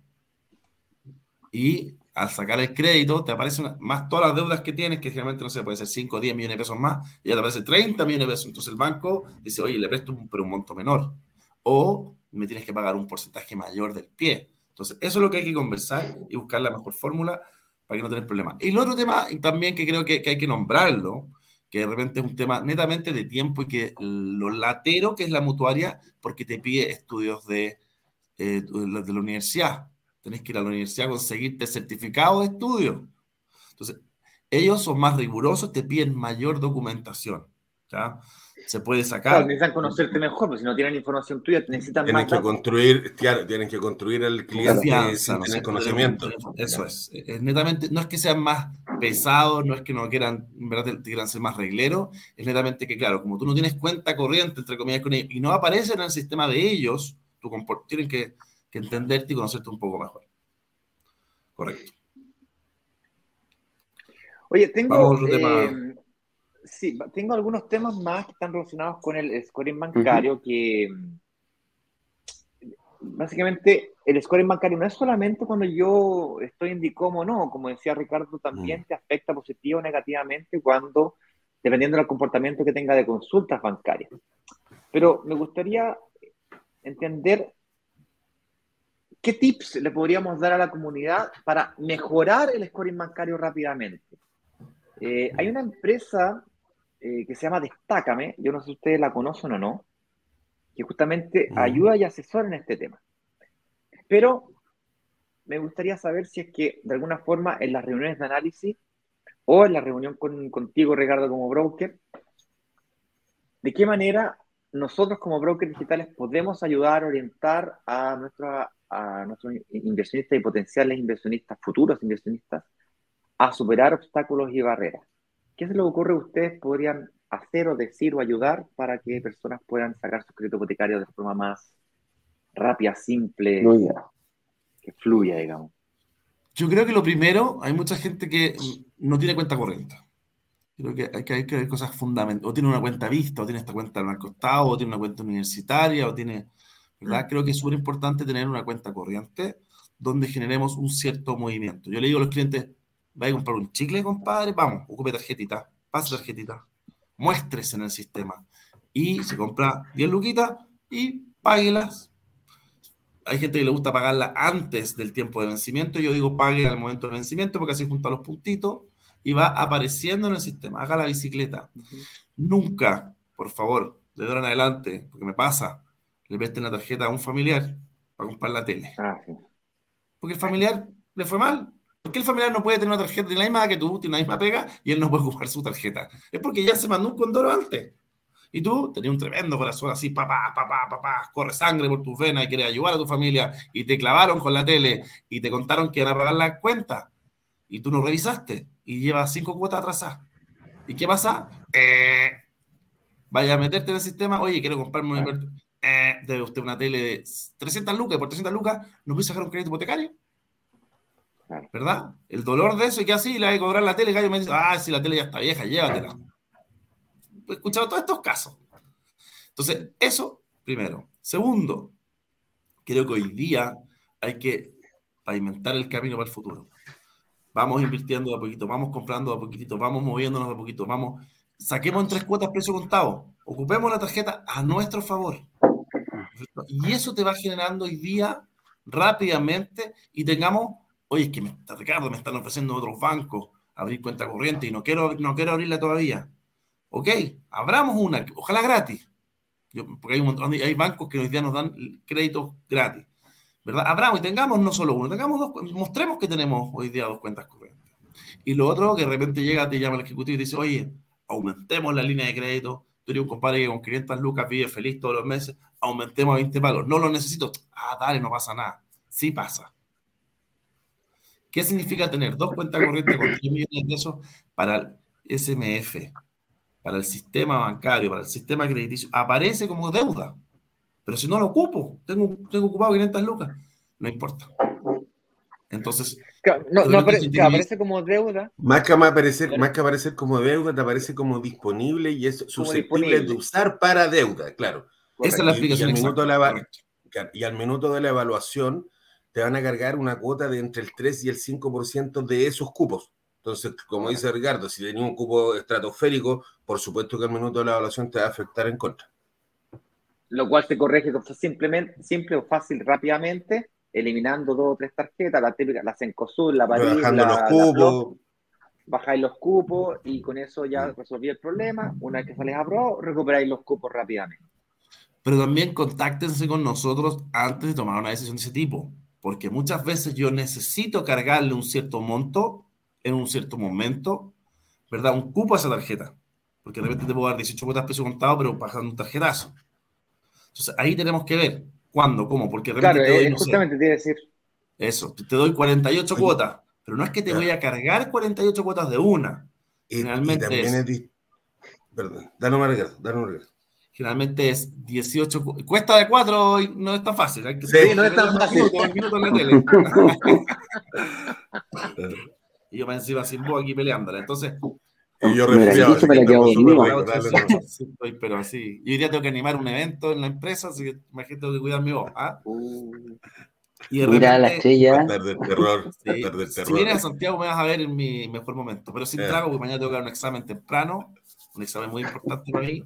Speaker 3: Y al sacar el crédito, te aparecen más todas las deudas que tienes, que generalmente no sé, puede ser 5 o 10 millones de pesos más, y ya te aparece 30 millones de pesos. Entonces el banco dice, oye, le presto un, pero un monto menor. O me tienes que pagar un porcentaje mayor del pie. Entonces, eso es lo que hay que conversar y buscar la mejor fórmula para que no tener problemas. Y el otro tema también que creo que, hay que nombrarlo, que de repente es un tema netamente de tiempo y que lo latero que es la mutuaria, porque te pide estudios de, eh, de la universidad. Tenés que ir a la universidad a conseguirte certificado de estudio. Entonces, ellos son más rigurosos, te piden mayor documentación. ¿ya? Se puede sacar. Claro,
Speaker 1: necesitan conocerte mejor, porque si no tienen información tuya, necesitan
Speaker 4: tienen que construir, claro, tienen que construir el cliente sin tener conocimiento.
Speaker 3: Eso es. es. Netamente, no es que sean más pesados, no es que no quieran, en verdad, quieran ser más regleros, es netamente que, claro, como tú no tienes cuenta corriente, entre comillas, con ellos, y no aparecen en el sistema de ellos, tu tienen que, que entenderte y conocerte un poco mejor. Correcto.
Speaker 1: Oye, tengo. Eh, sí, tengo algunos temas más que están relacionados con el scoring bancario, que básicamente el scoring bancario no es solamente cuando yo estoy en DICOM o no, como decía Ricardo, también te afecta positivo o negativamente cuando, dependiendo del comportamiento que tenga de consultas bancarias. Pero me gustaría entender qué tips le podríamos dar a la comunidad para mejorar el scoring bancario rápidamente. Eh, hay una empresa eh, que se llama Destácame, yo no sé si ustedes la conocen o no, que justamente ayuda y asesora en este tema. Pero me gustaría saber si es que de alguna forma en las reuniones de análisis o en la reunión con, contigo, Ricardo, como broker, de qué manera nosotros como brokers digitales podemos ayudar, orientar a nuestros a nuestros inversionistas y potenciales inversionistas, futuros inversionistas, a superar obstáculos y barreras. ¿Qué se les ocurre a ustedes podrían hacer o decir o ayudar para que personas puedan sacar su crédito hipotecario de forma más rápida, simple, que fluya, digamos?
Speaker 3: Yo creo que lo primero, hay mucha gente que no tiene cuenta corriente. Creo que hay que, hay que ver cosas fundamentales. O tiene una cuenta vista, o tiene esta cuenta al banco Estado, o tiene una cuenta universitaria, o tiene. ¿Verdad? Creo que es súper importante tener una cuenta corriente donde generemos un cierto movimiento. Yo le digo a los clientes, vaya a comprar un chicle, compadre, vamos, ocupe tarjetita, pase tarjetita, muéstrese en el sistema. Y se compra 10 luquitas y páguelas. Hay gente que le gusta pagarla antes del tiempo de vencimiento. Yo digo pague al momento de vencimiento porque así junta los puntitos y va apareciendo en el sistema. Haga la bicicleta. Nunca, por favor, de ahora en adelante, porque me pasa, le presten la tarjeta a un familiar para comprar la tele. Ah, porque el familiar le fue mal. Porque el familiar no puede tener una tarjeta de la misma que tú, tiene la misma pega y él no puede ocupar su tarjeta? Es porque ya se mandó un condoro antes. Y tú tenías un tremendo corazón así, papá, papá, papá, corre sangre por tus venas y quieres ayudar a tu familia y te clavaron con la tele y te contaron que iban a pagar la cuenta y tú no revisaste y llevas cinco cuotas atrasadas. ¿Y qué pasa? Eh, vaya a meterte en el sistema, oye, quiero comprarme un... Eh, debe usted una tele de 300 lucas por 300 lucas no a sacar un crédito hipotecario. ¿Verdad? El dolor de eso y que así le hay que cobrar la tele, gallo me dice, ah, si la tele ya está vieja, llévatela. He escuchado todos estos casos. Entonces, eso primero. Segundo, creo que hoy día hay que pavimentar el camino para el futuro. Vamos invirtiendo de a poquito, vamos comprando de a poquitito, vamos moviéndonos de a poquito, vamos, saquemos en tres cuotas precio contado, ocupemos la tarjeta a nuestro favor. Y eso te va generando hoy día rápidamente y tengamos oye, es que me, Ricardo, me están ofreciendo otros bancos abrir cuenta corriente y no quiero, no quiero abrirla todavía. Ok, abramos una, ojalá gratis. porque hay un montón hay bancos que hoy día nos dan créditos gratis. ¿Verdad? Abramos y tengamos no solo uno, tengamos dos, mostremos que tenemos hoy día dos cuentas corrientes. Y lo otro, que de repente llega, te llama el ejecutivo y dice, oye, aumentemos la línea de crédito. Tú eres un compadre que con 500 lucas vive feliz todos los meses, aumentemos a 20 palos. No lo necesito. Ah, dale, no pasa nada. Sí pasa. ¿Qué significa tener dos cuentas corrientes con 10 millones de pesos para el SMF, para el sistema bancario, para el sistema crediticio? Aparece como deuda. Pero si no lo ocupo, tengo, tengo ocupado 500 lucas, no importa. Entonces,
Speaker 1: no, no aparece, como deuda.
Speaker 4: Más que, aparecer, más que aparecer como deuda, te aparece como disponible y es susceptible de usar para deuda, claro.
Speaker 3: Esa es la explicación.
Speaker 4: Y al, minuto de la, y al minuto de la evaluación, te van a cargar una cuota de entre el 3 y el 5% de esos cupos. Entonces, como dice Ricardo, si tenía un cupo estratosférico, por supuesto que el minuto de la evaluación te va a afectar en contra.
Speaker 1: Lo cual se corrige simplemente, simple o fácil, rápidamente, eliminando dos o tres tarjetas, la típica, la Cencosud, la París,
Speaker 4: Bajando los cupos.
Speaker 1: bajáis los cupos y con eso ya resolví el problema. Una vez que sales a pro, recuperáis los cupos rápidamente.
Speaker 3: Pero también contáctense con nosotros antes de tomar una decisión de ese tipo porque muchas veces yo necesito cargarle un cierto monto en un cierto momento, ¿verdad? Un cupo a esa tarjeta, porque de repente te puedo dar 18 cuotas peso contado, pero pasando un tarjetazo. Entonces ahí tenemos que ver cuándo, cómo, porque
Speaker 1: de repente te doy, justamente te decir.
Speaker 3: Eso, te doy 48 cuotas, pero no es que te voy a cargar 48 cuotas de una.
Speaker 4: Y, Generalmente y también es... Perdón, dale un Ricardo, dale un
Speaker 3: generalmente es 18, cuesta de 4 y no es tan fácil. Hay que
Speaker 1: sí, no es tan fácil.
Speaker 3: Minutos, en la tele. [laughs] y yo me encima sin voz aquí peleándola. Entonces.
Speaker 4: Y yo resfriado.
Speaker 3: pero así. Y hoy día tengo que animar un evento en la empresa, así que imagínate tengo que cuidar mi voz. ¿ah? Uh.
Speaker 2: Y Mira la estrella.
Speaker 4: Perder terror,
Speaker 3: sí. terror. Si vienes a Santiago me vas a ver en mi mejor momento, pero sin trago, porque mañana tengo que dar un examen temprano, un examen muy importante para mí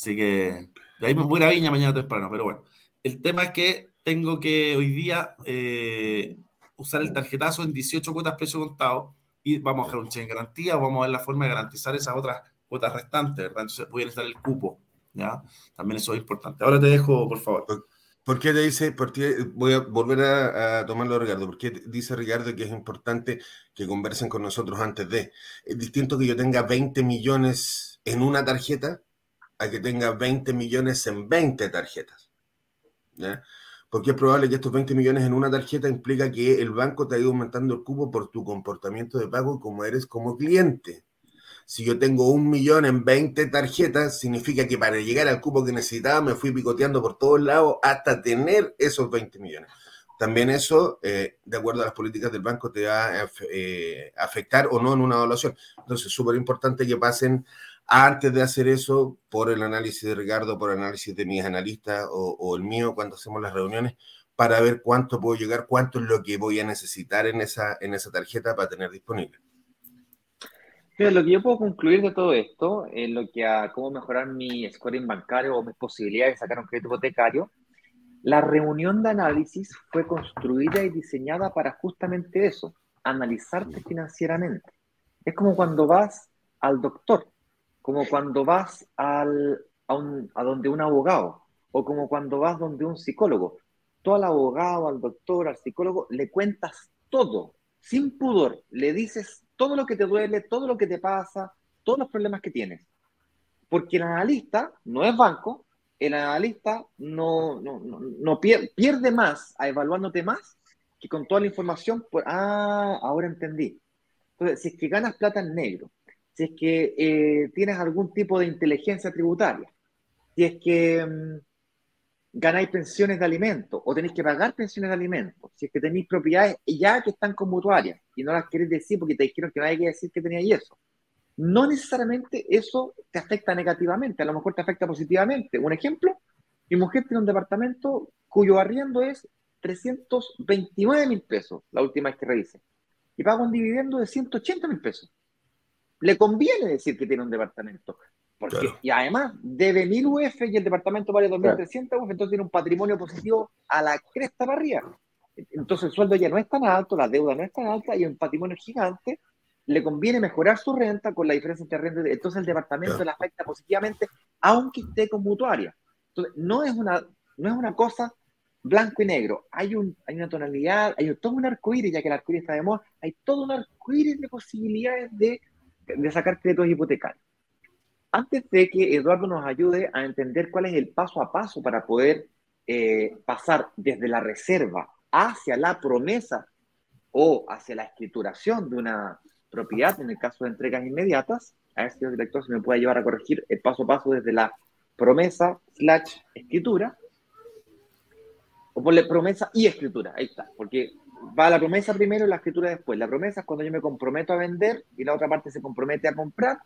Speaker 3: Así que de ahí me voy a Viña mañana temprano, pero bueno. El tema es que tengo que hoy día eh, usar el tarjetazo en 18 cuotas precio contado y vamos a hacer un cheque en garantía vamos a ver la forma de garantizar esas otras cuotas restantes, ¿verdad? Entonces voy a necesitar el cupo, ¿ya? También eso es importante. Ahora te dejo, por favor.
Speaker 4: ¿Por qué te dice, por voy a volver a, tomarlo, Ricardo? ¿Por qué dice Ricardo que es importante que conversen con nosotros antes de? Es distinto que yo tenga 20 millones en una tarjeta a que tenga 20 millones en 20 tarjetas. porque es probable que estos 20 millones en una tarjeta implica que el banco te ha ido aumentando el cupo por tu comportamiento de pago como eres como cliente. Si yo tengo un millón en 20 tarjetas, significa que para llegar al cupo que necesitaba me fui picoteando por todos lados hasta tener esos 20 millones. También eso, eh, de acuerdo a las políticas del banco, te va a eh, afectar o no en una evaluación. Entonces, es súper importante que pasen antes de hacer eso por el análisis de Ricardo, por el análisis de mis analistas o, o el mío cuando hacemos las reuniones, para ver cuánto puedo llegar, cuánto es lo que voy a necesitar en esa, en esa tarjeta para tener disponible.
Speaker 1: Lo que yo puedo concluir de todo esto, en lo que a cómo mejorar mi scoring bancario o mis posibilidades de sacar un crédito hipotecario, la reunión de análisis fue construida y diseñada para justamente eso, analizarte financieramente. Es como cuando vas al doctor, como cuando vas al, a, un, a donde un abogado, o como cuando vas donde un psicólogo. Tú al abogado, al doctor, al psicólogo, le cuentas todo, sin pudor, le dices todo lo que te duele, todo lo que te pasa, todos los problemas que tienes. Porque el analista no es banco, el analista no, no, pierde, más a evaluándote más que con toda la información. Pues, ah, ahora entendí. Entonces, si es que ganas plata en negro, si es que eh, tienes algún tipo de inteligencia tributaria, si es que mm, ganáis pensiones de alimentos o tenéis que pagar pensiones de alimentos, si es que tenéis propiedades ya que están con mutuarias y no las queréis decir porque te dijeron que no hay que decir que teníais eso. No necesariamente eso te afecta negativamente, a lo mejor te afecta positivamente. Un ejemplo, mi mujer tiene un departamento cuyo arriendo es 329 mil pesos, la última vez que revisé, y paga un dividendo de 180 mil pesos. Le conviene decir que tiene un departamento, y además debe 1000 UF y el departamento vale 2300 UF, entonces tiene un patrimonio positivo a la cresta para arriba. Entonces el sueldo ya no es tan alto, la deuda no es tan alta y un patrimonio gigante. Le conviene mejorar su renta con la diferencia entre renta. Entonces el departamento le afecta positivamente, aunque esté con mutuaria. Entonces no es una, no es una cosa blanco y negro. Hay, un, hay una tonalidad, hay todo un arcoíris, ya que el arcoíris está de moda, hay todo un arcoíris de posibilidades de, de sacar créditos hipotecarios. Antes de que Eduardo nos ayude a entender cuál es el paso a paso para poder eh, pasar desde la reserva hacia la promesa o hacia la escrituración de una propiedad, en el caso de entregas inmediatas, a ver señor director se me puede llevar a corregir el paso a paso desde la promesa slash escritura, o ponle promesa y escritura, ahí está, porque va la promesa primero y la escritura después. La promesa es cuando yo me comprometo a vender y la otra parte se compromete a comprar,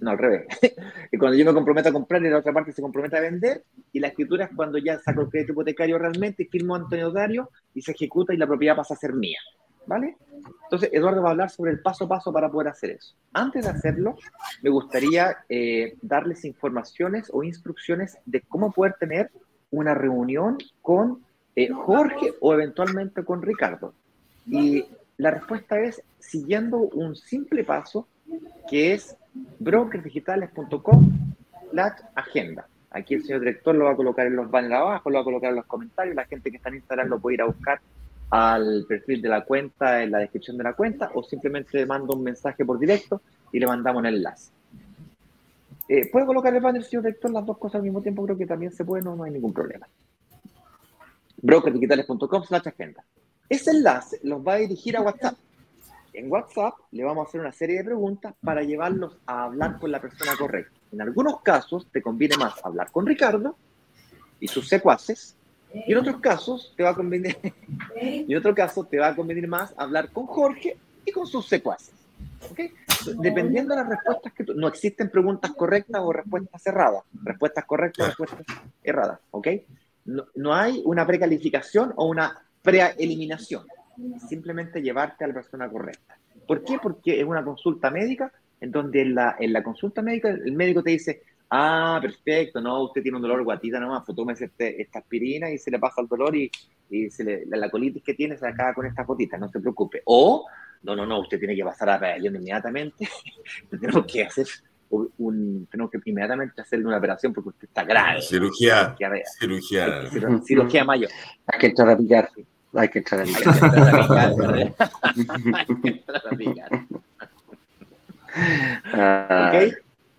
Speaker 1: no, al revés. [laughs] y cuando yo me comprometo a comprar y la otra parte se compromete a vender, y la escritura es cuando ya saco el crédito hipotecario realmente, firmo Antonio Dario y se ejecuta y la propiedad pasa a ser mía. ¿Vale? Entonces, Eduardo va a hablar sobre el paso a paso para poder hacer eso. Antes de hacerlo, me gustaría eh, darles informaciones o instrucciones de cómo poder tener una reunión con eh, Jorge o eventualmente con Ricardo. Y la respuesta es siguiendo un simple paso que es brokersdigitales.com la agenda. Aquí el señor director lo va a colocar en los banners abajo, lo va a colocar en los comentarios, la gente que está en Instagram lo puede ir a buscar al perfil de la cuenta, en la descripción de la cuenta, o simplemente le mando un mensaje por directo y le mandamos un enlace. Eh, ¿Puede colocar el banner, señor director, las dos cosas al mismo tiempo? Creo que también se puede, no, no hay ningún problema. brokersdigitales.com slash agenda. Ese enlace los va a dirigir a WhatsApp en WhatsApp le vamos a hacer una serie de preguntas para llevarlos a hablar con la persona correcta. En algunos casos te conviene más hablar con Ricardo y sus secuaces, y en otros casos te va a convenir, [laughs] en otro caso te va a convenir más hablar con Jorge y con sus secuaces. Dependiendo de las respuestas que tú, no existen preguntas correctas o respuestas erradas, respuestas correctas respuestas erradas, ¿ok? No, no hay una precalificación o una preeliminación simplemente llevarte a la persona correcta. ¿Por qué? Porque es una consulta médica en donde en la, en la consulta médica el médico te dice, ah, perfecto, no, usted tiene un dolor guatita nomás, pues tómese este, esta aspirina y se le pasa el dolor y, y se le, la, colitis que tiene se acaba con estas gotitas, no se preocupe. O, no, no, no, usted tiene que pasar a radiación inmediatamente, [laughs] tenemos que hacer un, tenemos que inmediatamente hacerle una operación porque usted está grave.
Speaker 4: Cirugía. Cirugía.
Speaker 1: Cirugía, cirugía mayor.
Speaker 2: Hay que echar a picar. Hay que echar [laughs] a picar.
Speaker 1: ¿Ok?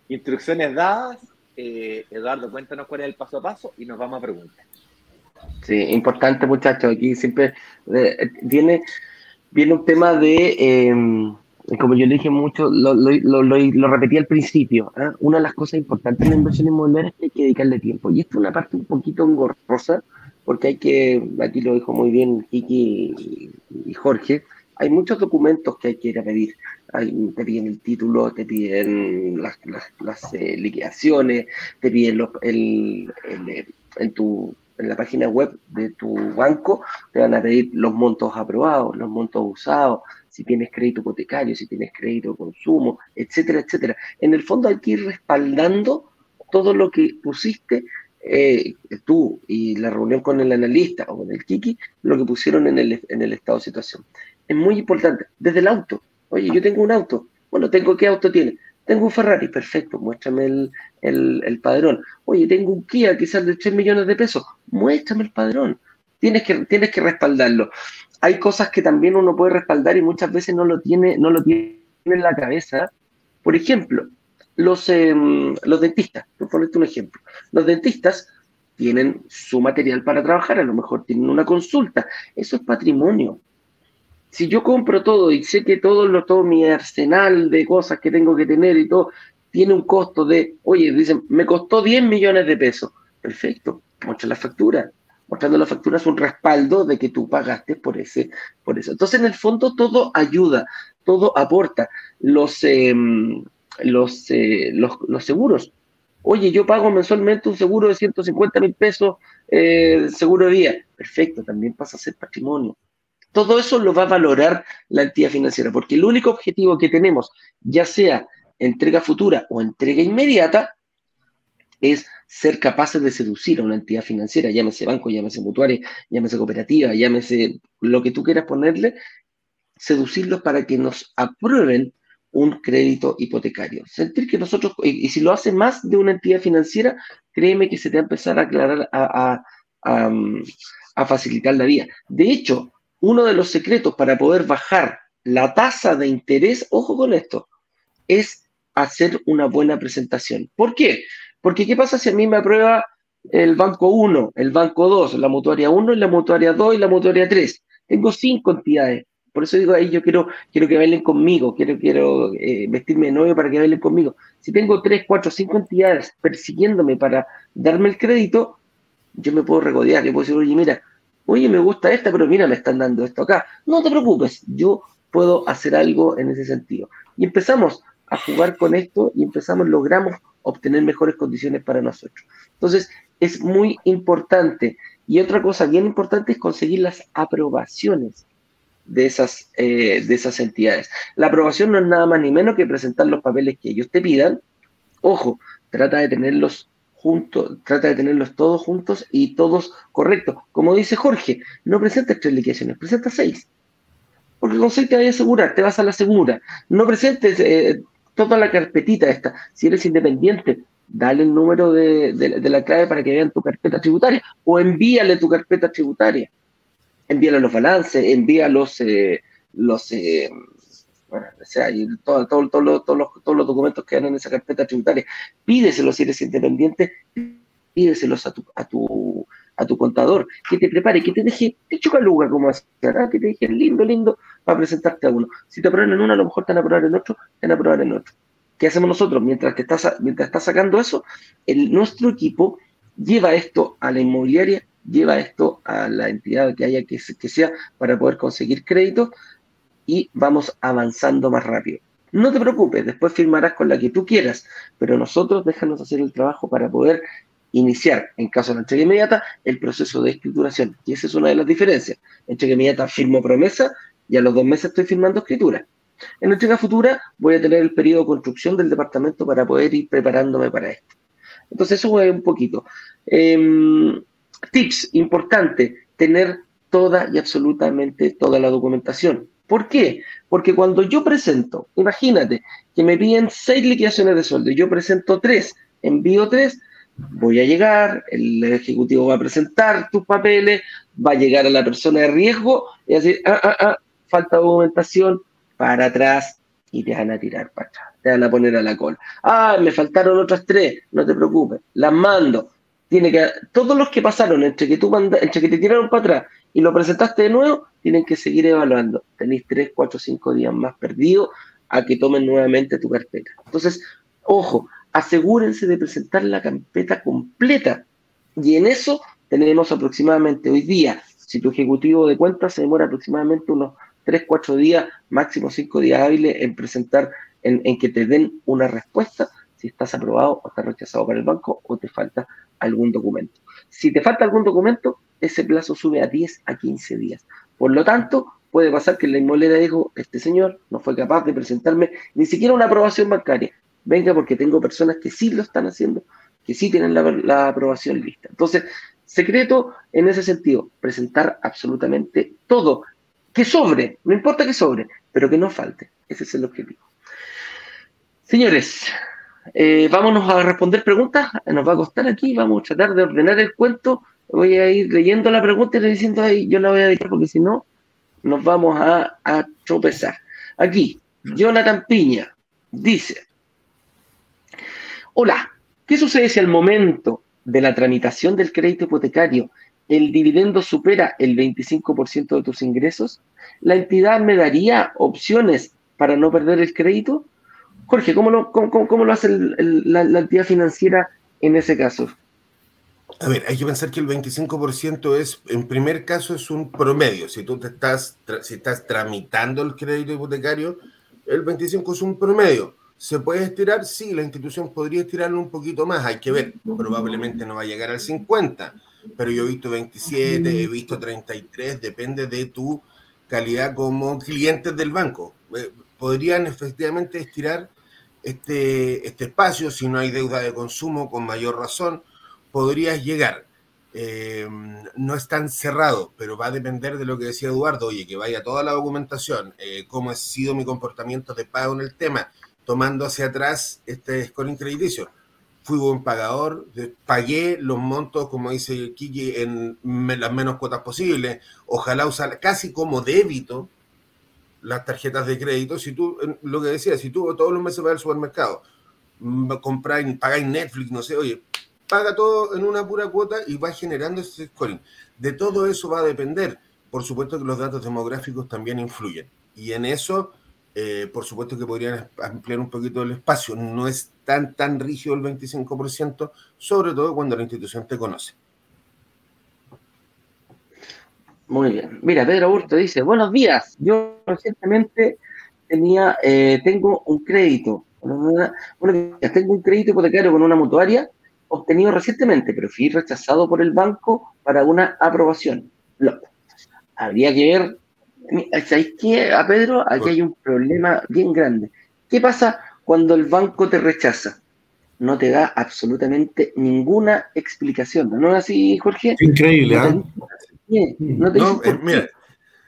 Speaker 1: Instrucciones dadas. Eh, Eduardo, cuéntanos cuál es el paso a paso y nos vamos a preguntar.
Speaker 2: Sí, importante muchachos, aquí siempre eh, viene, viene un tema de, em, como yo le dije mucho, lo, lo, lo, repetí al principio, ¿eh? una de las cosas importantes en la inversión inmobiliaria es que hay que dedicarle tiempo. Y esto es una parte un poquito engorrosa, porque hay que, aquí lo dijo muy bien Kiki y, Jorge, hay muchos documentos que hay que ir a pedir. te piden el título, te piden las, eh, liquidaciones, te piden el, el, en tu en la página web de tu banco te van a pedir los montos aprobados, los montos usados, si tienes crédito hipotecario, si tienes crédito de consumo, etcétera, etcétera. En el fondo hay que ir respaldando todo lo que pusiste eh, tú y la reunión con el analista o con el Kiki, lo que pusieron en el, en el estado de situación. Es muy importante. Desde el auto. Oye, yo tengo un auto. Bueno, tengo qué auto tiene. Tengo un Ferrari, perfecto, muéstrame el, el, padrón. Oye, tengo un Kia quizás de 3 millones de pesos, muéstrame el padrón. Tienes que, tienes que respaldarlo. Hay cosas que también uno puede respaldar y muchas veces no lo tiene, no lo tiene en la cabeza. Por ejemplo, los, em, los dentistas, por ponerte un ejemplo. Los dentistas tienen su material para trabajar, a lo mejor tienen una consulta. Eso es patrimonio si yo compro todo y sé que todo, lo, todo mi arsenal de cosas que tengo que tener y todo tiene un costo de, oye, dicen, me costó 10 millones de pesos. Perfecto, muestra la factura. Mostrando la factura es un respaldo de que tú pagaste por ese, por eso. Entonces, en el fondo, todo ayuda, todo aporta. Los, em, eh, los, los, seguros. Oye, yo pago mensualmente un seguro de 150 mil pesos, eh, seguro de vida. Perfecto, también pasa a ser patrimonio. Todo eso lo va a valorar la entidad financiera, porque el único objetivo que tenemos, ya sea entrega futura o entrega inmediata, es ser capaces de seducir a una entidad financiera, llámese banco, llámese mutuaria, llámese cooperativa, llámese lo que tú quieras ponerle, seducirlos para que nos aprueben un crédito hipotecario. Sentir que nosotros, y, si lo hace más de una entidad financiera, créeme que se te va a empezar a aclarar, a, a facilitar la vida. De hecho, uno de los secretos para poder bajar la tasa de interés, ojo con esto, es hacer una buena presentación. ¿Por qué? Porque ¿qué pasa si a mí me aprueba el banco 1, el banco 2, la mutuaria 1 y la mutuaria 2 y la mutuaria 3? Tengo cinco entidades. Por eso digo ahí, yo quiero, quiero que bailen conmigo, quiero, quiero eh, vestirme de novio para que bailen conmigo. Si tengo 3, 4, 5 entidades persiguiéndome para darme el crédito, yo me puedo regodear, yo puedo decir, oye, mira, oye, me gusta esta, pero mira, me están dando esto acá. No te preocupes, yo puedo hacer algo en ese sentido. Y empezamos a jugar con esto y empezamos, logramos obtener mejores condiciones para nosotros. Entonces, es muy importante. Y otra cosa bien importante es conseguir las aprobaciones de esas, eh, de esas entidades. La aprobación no es nada más ni menos que presentar los papeles que ellos te pidan. Ojo, trata de tenerlos juntos, trata de tenerlos todos juntos y todos correctos. Como dice Jorge, no presentes tres liquidaciones, presenta seis. Porque con seis te vas a asegurar, te vas a la segura. No presentes eh, toda la carpetita esta. Si eres independiente, dale el número de, la clave para que vean tu carpeta tributaria o envíale tu carpeta tributaria. Envíale los balances, envía los, eh, los eh, bueno, o sea, y todo, todo, todo, los, todos los documentos que dan en esa carpeta tributaria, pídeselos si eres independiente, pídeselos a tu, a tu, a tu contador, que te prepare, que te deje te chucaluga como hacer, que te deje lindo, lindo para presentarte a uno. Si te aprueban en uno, a lo mejor te van a aprobar en otro, te van a aprobar en otro. ¿Qué hacemos nosotros? Mientras, que estás, mientras estás sacando eso, el, nuestro equipo lleva esto a la inmobiliaria, lleva esto a la entidad que haya que, que sea para poder conseguir crédito y vamos avanzando más rápido. No te preocupes, después firmarás con la que tú quieras, pero nosotros déjanos hacer el trabajo para poder iniciar, en caso de la entrega inmediata, el proceso de escrituración. Y esa es una de las diferencias. En entrega inmediata firmo promesa y a los dos meses estoy firmando escritura. En entrega futura voy a tener el periodo de construcción del departamento para poder ir preparándome para esto. Entonces eso es un poquito. Em, tips importante, tener toda y absolutamente toda la documentación. ¿Por qué? Porque cuando yo presento, imagínate que me piden seis liquidaciones de sueldo y yo presento tres, envío tres, voy a llegar, el ejecutivo va a presentar tus papeles, va a llegar a la persona de riesgo y decir, ah, ah, ah, falta documentación, para atrás y te van a tirar para atrás, te van a poner a la cola. Ah, me faltaron otras tres, no te preocupes, las mando, tiene que, todos los que pasaron entre que, tú entre que te tiraron para atrás y lo presentaste de nuevo, tienen que seguir evaluando. Tenéis 3, 4, 5 días más perdidos a que tomen nuevamente tu carpeta. Entonces, ojo, asegúrense de presentar la carpeta completa. Y en eso tenemos aproximadamente hoy día, si tu ejecutivo de cuentas se demora aproximadamente unos 3, 4 días, máximo 5 días hábiles en presentar, en, que te den una respuesta, si estás aprobado o estás rechazado para el banco o te falta algún documento. Si te falta algún documento, ese plazo sube a 10 a 15 días. Por lo tanto, puede pasar que la inmobiliaria dijo, este señor no fue capaz de presentarme ni siquiera una aprobación bancaria. Venga porque tengo personas que sí lo están haciendo, que sí tienen la, aprobación lista. Entonces, secreto en ese sentido, presentar absolutamente todo. Que sobre, no importa que sobre, pero que no falte. Ese es el objetivo. Señores, eh, vámonos a responder preguntas. Nos va a costar aquí, vamos a tratar de ordenar el cuento. Voy a ir leyendo la pregunta y le diciendo ahí, yo la voy a dedicar porque si no, nos vamos a, a tropezar. Aquí, Jonathan Piña dice, hola, ¿qué sucede si al momento de la tramitación del crédito hipotecario el dividendo supera el 25% de tus ingresos? ¿La entidad me daría opciones para no perder el crédito? Jorge, ¿cómo lo, cómo, lo hace la, la entidad financiera en ese caso?
Speaker 4: A ver, hay que pensar que el 25% es, en primer caso, es un promedio. Si tú te estás, si estás tramitando el crédito hipotecario, el 25% es un promedio. ¿Se puede estirar? Sí, la institución podría estirarlo un poquito más, hay que ver. Probablemente no va a llegar al 50, pero yo he visto 27, he visto 33, depende de tu calidad como cliente del banco. Eh, podrían efectivamente estirar este, este espacio si no hay deuda de consumo con mayor razón podrías llegar. Eh, no es tan cerrado, pero va a depender de lo que decía Eduardo, oye, que vaya toda la documentación, eh, cómo ha sido mi comportamiento de pago en el tema, tomando hacia atrás este scoring crediticio. Fui buen pagador, pagué los montos, como dice Kiki, en las menos cuotas posibles. Ojalá usar casi como débito las tarjetas de crédito. Si tú, lo que decía, si tú todos los meses vas al supermercado, mm, compráis, pagáis Netflix, no sé, oye, paga todo en una pura cuota y va generando ese scoring. De todo eso va a depender. Por supuesto que los datos demográficos también influyen. Y en eso, eh, por supuesto que podrían ampliar un poquito el espacio. No es tan, tan rígido el 25%, sobre todo cuando la institución te conoce.
Speaker 2: Muy bien. Mira, Pedro Burto dice, buenos días. Yo recientemente tenía, eh, tengo un crédito. Bueno, tengo un crédito hipotecario con una mutuaria obtenido recientemente, pero fui rechazado por el banco para una aprobación. habría que ver, ¿sabéis qué? A Pedro, aquí hay un problema bien grande. ¿Qué pasa cuando el banco te rechaza? No te da absolutamente ninguna explicación. ¿No es así, Jorge?
Speaker 3: Increíble, ¿ah?
Speaker 4: No, eh, mira,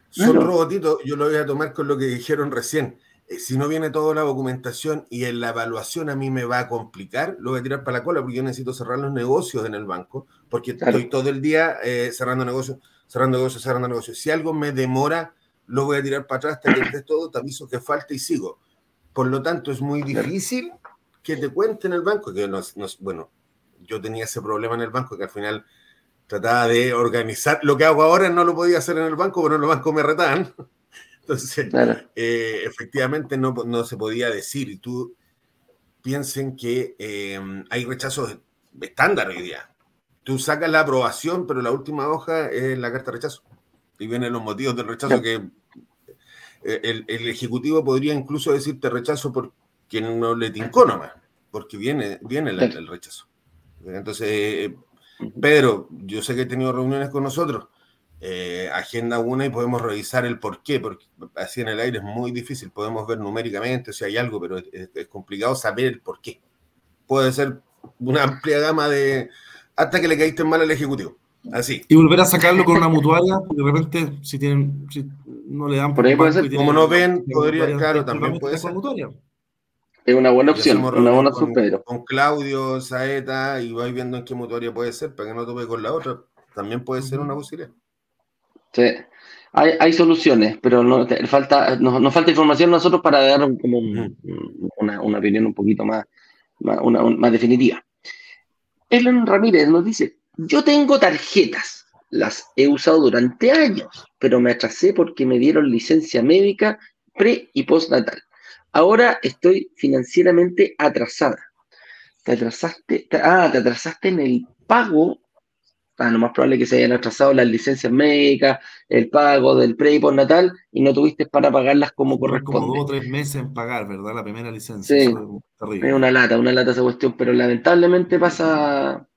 Speaker 4: son robotitos, yo lo voy a tomar con lo que dijeron recién. Eh, si no viene toda la documentación y en la evaluación a mí me va a complicar, lo voy a tirar para la cola porque yo necesito cerrar los negocios en el banco, porque estoy todo el día eh, cerrando negocios, cerrando negocios, cerrando negocios. Si algo me demora, lo voy a tirar para atrás hasta que estés todo, te aviso que falta y sigo. Por lo tanto, es muy difícil que te cuenten el banco, que no, bueno, yo tenía ese problema en el banco que al final trataba de organizar. Lo que hago ahora no lo podía hacer en el banco, pero en el banco me retaban. [laughs] Entonces, eh, efectivamente no, se podía decir. Y tú piensen que eh, hay rechazos estándar hoy día. Tú sacas la aprobación, pero la última hoja es la carta de rechazo. Y vienen los motivos del rechazo que eh, el, Ejecutivo podría incluso decirte rechazo porque no le tincó nomás, porque viene, viene el rechazo. Entonces, Pedro, yo sé que he tenido reuniones con nosotros eh, agenda una y podemos revisar el por qué, porque así en el aire es muy difícil, podemos ver numéricamente si hay algo, pero es, complicado saber el por qué. Puede ser una amplia gama de... hasta que le caíste mal al Ejecutivo. Así.
Speaker 3: Y volver a sacarlo con una mutuaria, de repente, si tienen, si no le dan
Speaker 2: por ahí puede ser.
Speaker 4: Como no ven, podría, claro, también puede ser.
Speaker 2: Es una buena opción, una buena opción,
Speaker 4: Pedro. Con Claudio, Saeta, y vais viendo en qué mutuaria puede ser, para que no tope con la otra. También puede ser una posibilidad.
Speaker 2: Sí. Hay, hay soluciones, pero no, falta, nos, falta información nosotros para dar como una, una, opinión un poquito más, más, una, más definitiva. Ellen Ramírez nos dice, yo tengo tarjetas, las he usado durante años, pero me atrasé porque me dieron licencia médica pre y postnatal. Ahora estoy financieramente atrasada. Te atrasaste, ah, te atrasaste en el pago Ah, lo más probable es que se hayan atrasado las licencias médicas, el pago del pre y natal y no tuviste para pagarlas como corresponde.
Speaker 3: Como dos o tres meses en pagar, ¿verdad? La primera licencia.
Speaker 2: Sí, es, una lata, una lata esa cuestión, pero lamentablemente pasa,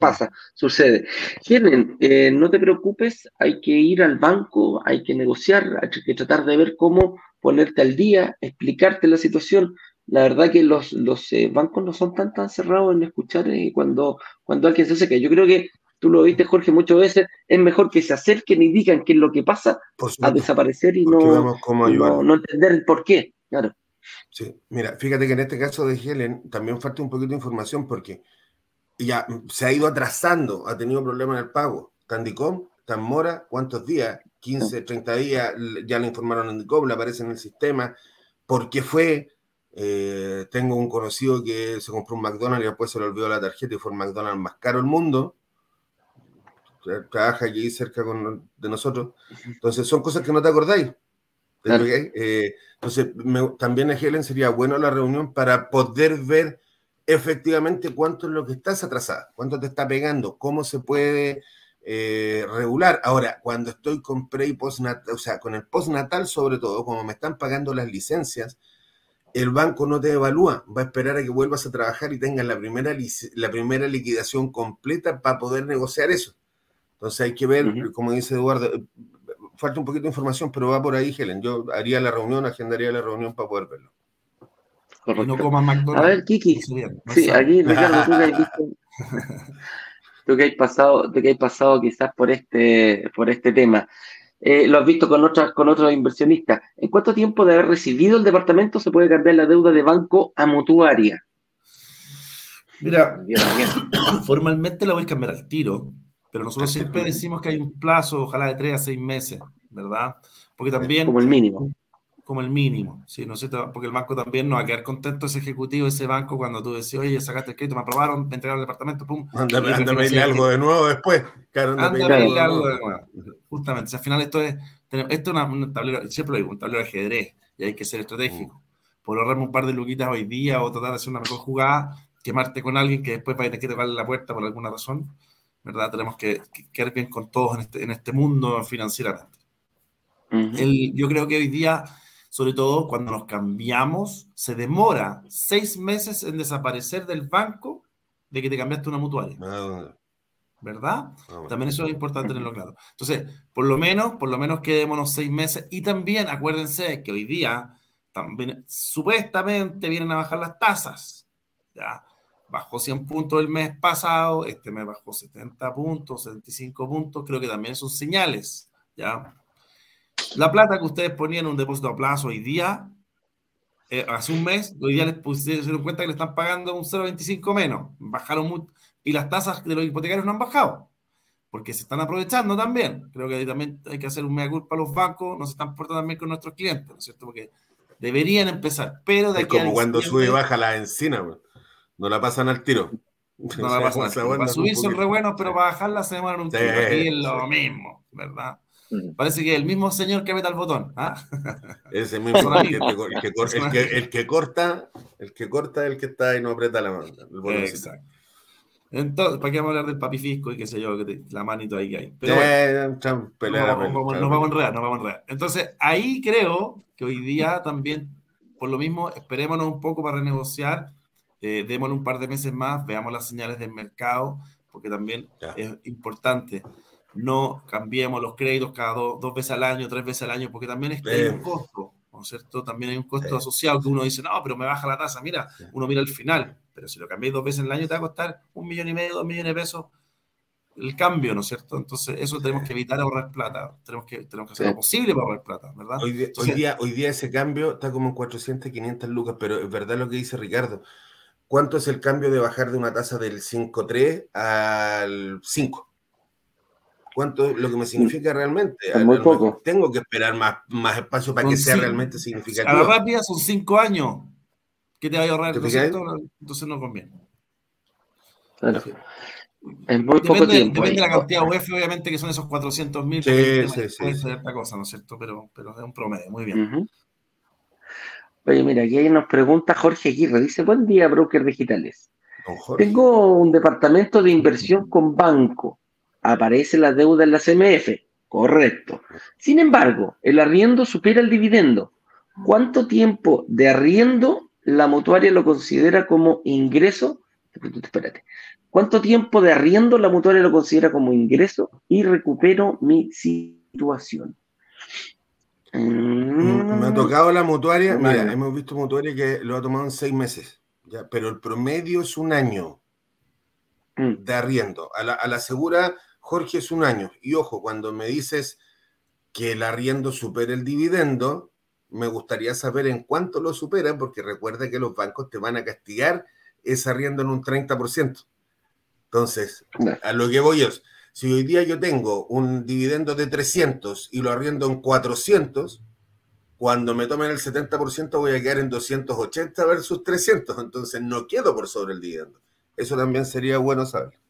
Speaker 2: pasa, sucede. Helen, eh, no te preocupes, hay que ir al banco, hay que negociar, hay que tratar de ver cómo ponerte al día, explicarte la situación. La verdad que los, los eh, bancos no son tan tan cerrados en escuchar eh, cuando, cuando alguien se seca. Yo creo que tú lo viste, Jorge, muchas veces, es mejor que se acerquen y digan qué es lo que pasa a desaparecer y no, no, entender el por qué. Claro.
Speaker 4: Sí, mira, fíjate que en este caso de Helen también falta un poquito de información porque ya se ha ido atrasando, ha tenido problemas en el pago. Candicom, tan mora, ¿cuántos días? 15, 30 días, ya le informaron en Dicom, le aparece en el sistema. ¿Por qué fue? Eh, tengo un conocido que se compró un McDonald's y después se le olvidó la tarjeta y fue el McDonald's más caro del mundo trabaja allí cerca de nosotros. Entonces, son cosas que no te acordáis. Eh, entonces, también a Helen sería bueno la reunión para poder ver efectivamente cuánto es lo que estás atrasada, cuánto te está pegando, cómo se puede eh, regular. Ahora, cuando estoy con pre y postnatal, o sea, con el postnatal sobre todo, como me están pagando las licencias, el banco no te evalúa, va a esperar a que vuelvas a trabajar y tengas la primera, la primera liquidación completa para poder negociar eso. Entonces hay que ver, como dice Eduardo, eh, falta un poquito de información, pero va por ahí, Helen. Yo haría la reunión, agendaría la reunión para poder verlo.
Speaker 3: No comas McDonald's.
Speaker 2: A ver, Kiki. sí, aquí, Ricardo, tú que has visto, [laughs] tú que has pasado, tú que has pasado quizás por este, por este tema. Eh, lo has visto con otras, con otros inversionistas. ¿En cuánto tiempo de haber recibido el departamento se puede cambiar la deuda de banco a mutuaria?
Speaker 3: Mira, [coughs] formalmente la voy a cambiar al tiro, pero nosotros siempre decimos que hay un plazo, ojalá de tres a seis meses, ¿verdad? Porque también...
Speaker 2: Como el mínimo.
Speaker 3: Como el mínimo, sí, no sé, porque el banco también no va a quedar contento ese ejecutivo, ese banco, cuando tú decís, oye, sacaste el crédito, me aprobaron, me entregaron el departamento, pum. [laughs]
Speaker 4: Anda, anda algo de nuevo después.
Speaker 3: anda, pedirle algo de nuevo. Justamente, si al final esto es, esto es un tablero, siempre lo digo, un tablero de ajedrez, y hay que ser estratégico. Mm. Por ahorrarme un par de luquitas hoy día o tratar de hacer una mejor jugada, quemarte con alguien que después va a tener que tocarle la puerta por alguna razón, ¿verdad? Tenemos que, quedar bien con todos en este, en este mundo financieramente. yo creo que hoy día, sobre todo cuando nos cambiamos, se demora seis meses en desaparecer del banco de que te cambiaste una mutuaria. Ah, ¿Verdad? Ah, también eso es importante tenerlo claro. Entonces, por lo menos, por lo menos quedémonos seis meses. Y también acuérdense que hoy día también, supuestamente vienen a bajar las tasas. ¿ya? Bajó 100 puntos el mes pasado, este mes bajó 70 puntos, 75 puntos, creo que también son señales, ¿ya? La plata que ustedes ponían en un depósito a plazo hoy día, eh, hace un mes, hoy día les pusieron cuenta que le están pagando un 0,25 menos, bajaron mucho, y las tasas de los hipotecarios no han bajado, porque se están aprovechando también. Creo que también hay que hacer un mea culpa a los bancos, no se están portando también con nuestros clientes, ¿no es cierto? Porque deberían empezar, pero de
Speaker 4: es como cuando sube y baja la encina, no la pasan al tiro. [laughs]
Speaker 3: No la pasan al tiro. Para subir son re buenos, pero para bajarla se demoran un tiro. Y es lo mismo, ¿verdad? Parece que el mismo señor que meta el botón. ¿ah?
Speaker 4: Ese [laughs] mismo, el que, el, que, corta, el, que, corta, el que corta es el que está y no aprieta la mano.
Speaker 3: Exacto. Entonces, ¿para qué vamos a hablar del papifisco y qué sé yo, la manito ahí que hay? Pero bueno, nos, vamos, nos, vamos, a enredar, nos vamos a enredar. Entonces, ahí creo que hoy día también, por lo mismo, esperémonos un poco para renegociar eh, démosle un par de meses más, veamos las señales del mercado, porque también es importante. No cambiemos los créditos cada dos veces al año, tres veces al año, porque también es que hay un costo, ¿no es cierto? También hay un costo asociado que uno dice, no, pero me baja la tasa. Mira, uno mira el final, pero si lo cambiéis dos veces al año te va a costar un millón y medio, dos millones de pesos el cambio, ¿no es cierto? Entonces, eso tenemos que evitar ahorrar plata. Tenemos que, tenemos que hacer lo posible para ahorrar plata, ¿verdad?
Speaker 4: Hoy, día, hoy día ese cambio está como en 400, 500 lucas, pero es verdad lo que dice Ricardo. ¿Cuánto es el cambio de bajar de una tasa del 5.3 al 5? ¿Cuánto es lo que me significa realmente?
Speaker 2: Es muy poco.
Speaker 4: Tengo que esperar más, más espacio para que sea realmente significativo. A
Speaker 3: la rápida son 5 años que te va a ahorrar, ¿no Entonces no conviene.
Speaker 2: Claro. Es muy poco tiempo.
Speaker 3: Depende de la cantidad de UF, obviamente, que son esos 400 mil.
Speaker 4: Sí, sí, sí.
Speaker 3: cosa, ¿no es cierto? Pero, pero es un promedio, muy bien.
Speaker 2: Oye, mira, aquí nos pregunta Jorge Aguirre. Dice, buen día, broker digitales. Tengo un departamento de inversión con banco. Aparece la deuda en la CMF. Correcto. Sin embargo, el arriendo supera el dividendo. ¿Cuánto tiempo de arriendo la mutuaria lo considera como ingreso? Espérate. ¿Cuánto tiempo de arriendo la mutuaria lo considera como ingreso y recupero mi situación?
Speaker 4: Mm, me ha tocado la mutuaria, mira, hemos visto mutuaria que lo ha tomado en seis meses, ya, pero el promedio es un año mm. de arriendo. A la, a la segura, Jorge, es un año. Y ojo, cuando me dices que el arriendo supera el dividendo, me gustaría saber en cuánto lo supera, porque recuerda que los bancos te van a castigar ese arriendo en un 30%. Entonces, a lo que voy es, si hoy día yo tengo un dividendo de 300 y lo arriendo en 400, cuando me tomen el 70% voy a quedar en 280 versus 300, entonces no quedo por sobre el dividendo. Eso también sería bueno saber.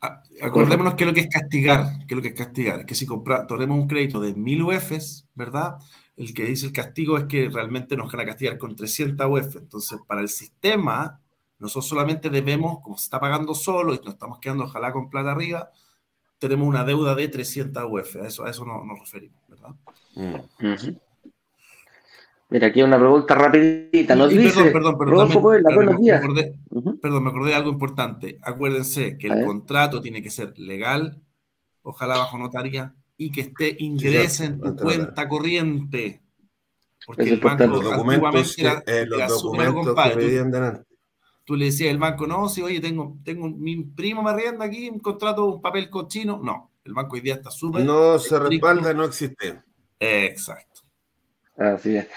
Speaker 3: Ah, acordémonos que lo que es castigar, que lo que es castigar, que si compramos, tomemos un crédito de 1000 UFs, ¿verdad? El que dice el castigo es que realmente nos van a castigar con 300 UF. Entonces, para el sistema, nosotros solamente debemos, como se está pagando solo y nos estamos quedando ojalá con plata arriba, tenemos una deuda de 300 UF. A eso, a eso nos, referimos, ¿verdad?
Speaker 2: Mm. Mira, aquí una pregunta rapidita. Nos dice,
Speaker 3: perdón, perdón, perdón, me, acordé, perdón, me acordé de algo importante. Acuérdense que el contrato tiene que ser legal, ojalá bajo notaria, y que esté ingrese en tu cuenta corriente.
Speaker 4: Porque el banco los documentos, era, eh, los documentos que
Speaker 3: tú le decías al banco, no, si oye, tengo, tengo mi primo me arrienda aquí un contrato, un papel cochino. No, el banco hoy día está súper.
Speaker 4: No se respalda, no existe.
Speaker 3: Exacto.
Speaker 2: Así es.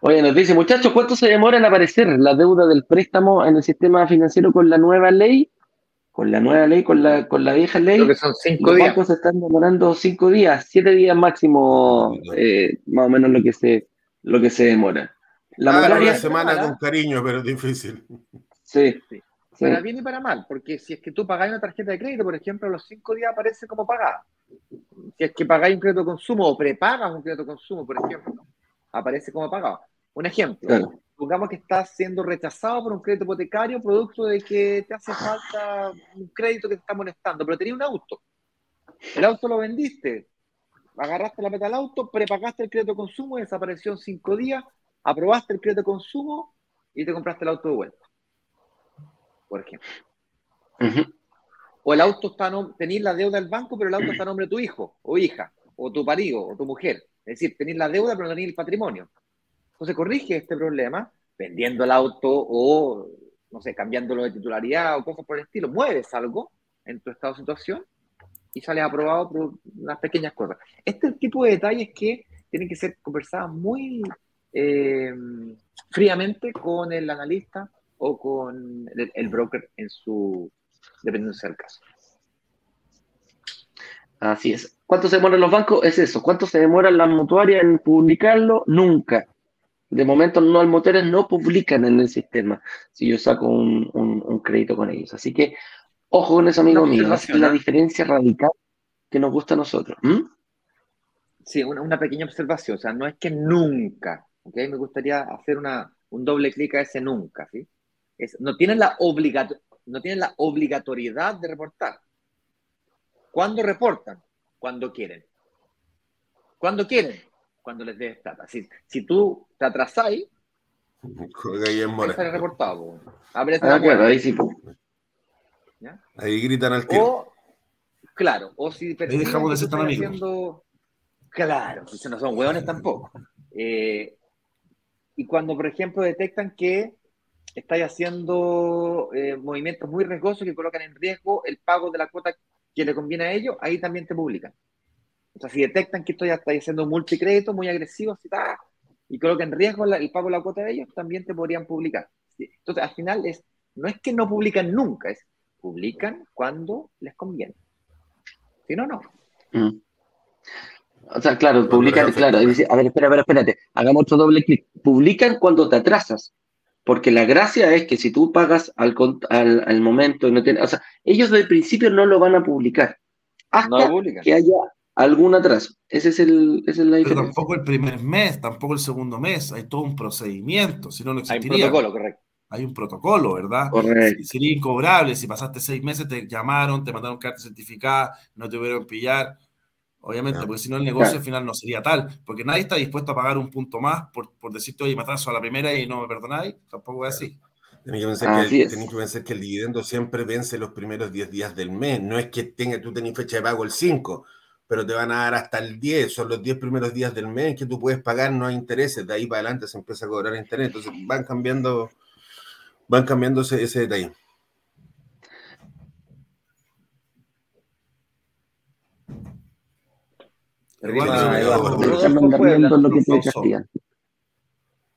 Speaker 2: Oye, nos dice, muchachos, ¿cuánto se demora en aparecer la deuda del préstamo en el sistema financiero con la nueva ley? Con la nueva ley, con la, con la vieja ley. Creo
Speaker 1: que son cinco los días.
Speaker 2: bancos están demorando cinco días, siete días máximo, eh, más o menos lo que se, lo que se demora.
Speaker 4: La una semana con cariño, pero difícil.
Speaker 2: Sí.
Speaker 1: Para bien y para mal, porque si es que tú pagáis una tarjeta de crédito, por ejemplo, a los cinco días aparece como pagada. Si es que pagáis un crédito de consumo o prepagas un crédito de consumo, por ejemplo, aparece como pagado. Un ejemplo, supongamos que estás siendo rechazado por un crédito hipotecario producto de que te hace falta un crédito que te está molestando, pero tenías un auto. El auto lo vendiste, agarraste la meta del auto, prepagaste el crédito de consumo, desapareció en cinco días, aprobaste el crédito de consumo y te compraste el auto de vuelta por ejemplo. O el auto está, tenéis la deuda del banco, pero el auto está a nombre de tu hijo o hija, o tu marido, o tu mujer. Es decir, tenéis la deuda, pero no tenéis el patrimonio. Entonces corrige este problema vendiendo el auto o, no sé, cambiándolo de titularidad o cosas por el estilo. Mueves algo en tu estado de situación y sales aprobado por unas pequeñas cosas. Este tipo de detalles que tienen que ser conversados muy eh, fríamente con el analista o con el, broker en su, dependiendo del caso.
Speaker 2: Así es. ¿Cuánto se demoran los bancos? Es eso. ¿Cuánto se demoran las mutuarias en publicarlo? Nunca. De momento, no al motores no publican en el sistema si yo saco un, crédito con ellos. Así que, ojo con eso, amigo mío. Es la diferencia radical que nos gusta a nosotros. ¿Mm?
Speaker 1: Sí, una, pequeña observación. O sea, no es que nunca. ¿okay? Me gustaría hacer una, un doble clic a ese nunca. ¿sí? No, tienen la no tienen la obligatoriedad de reportar. ¿Cuándo reportan? Cuando quieren. ¿Cuándo quieren? Cuando les des plata. Si, si tú te atrasáis,
Speaker 4: ahí
Speaker 1: reportado.
Speaker 2: Ah, ahí sí.
Speaker 4: Ahí gritan al tiempo.
Speaker 1: claro, o si
Speaker 3: ahí dejamos de ser tan amigos. Haciendo,
Speaker 1: claro, si no son hueones tampoco. Eh, y cuando, por ejemplo, detectan que estáis haciendo eh, movimientos muy riesgosos que colocan en riesgo el pago de la cuota que le conviene a ellos, ahí también te publican. O sea, si detectan que esto ya estáis haciendo multicrédito muy agresivo y colocan en riesgo el pago de la cuota de ellos, también te podrían publicar. Entonces, al final es, no es que no publican nunca, es publican cuando les conviene. Si no, no. Mm.
Speaker 2: O sea, claro, publican, claro. A ver, espera, espera, espérate. Hagamos otro doble clic. Publican cuando te atrasas Porque la gracia es que si tú pagas al, al, al momento, no o sea, ellos desde el principio no lo van a publicar hasta que haya algún atraso. Ese es el, esa es la diferencia.
Speaker 3: Pero tampoco el primer mes, tampoco el segundo mes, hay todo un procedimiento, si no, no existiría.
Speaker 1: Hay un protocolo, correcto.
Speaker 3: Hay un protocolo, ¿verdad?
Speaker 2: Correcto.
Speaker 3: Sería incobrable si pasaste seis meses, te llamaron, te mandaron carta certificada, no te hubieron pillar. Obviamente, porque si no el negocio al final no sería tal, porque nadie está dispuesto a pagar un punto más por, por decirte, oye, matazo a la primera y no me perdonáis, tampoco es así.
Speaker 4: Tenés que, pensar que, que pensar que el dividendo siempre vence los primeros 10 días del mes, no es que tenga, tú tenés fecha de pago el 5, pero te van a dar hasta el 10, son los 10 primeros días del mes que tú puedes pagar, no hay intereses, de ahí para adelante se empieza a cobrar interés, entonces van cambiando, van cambiando ese, ese detalle.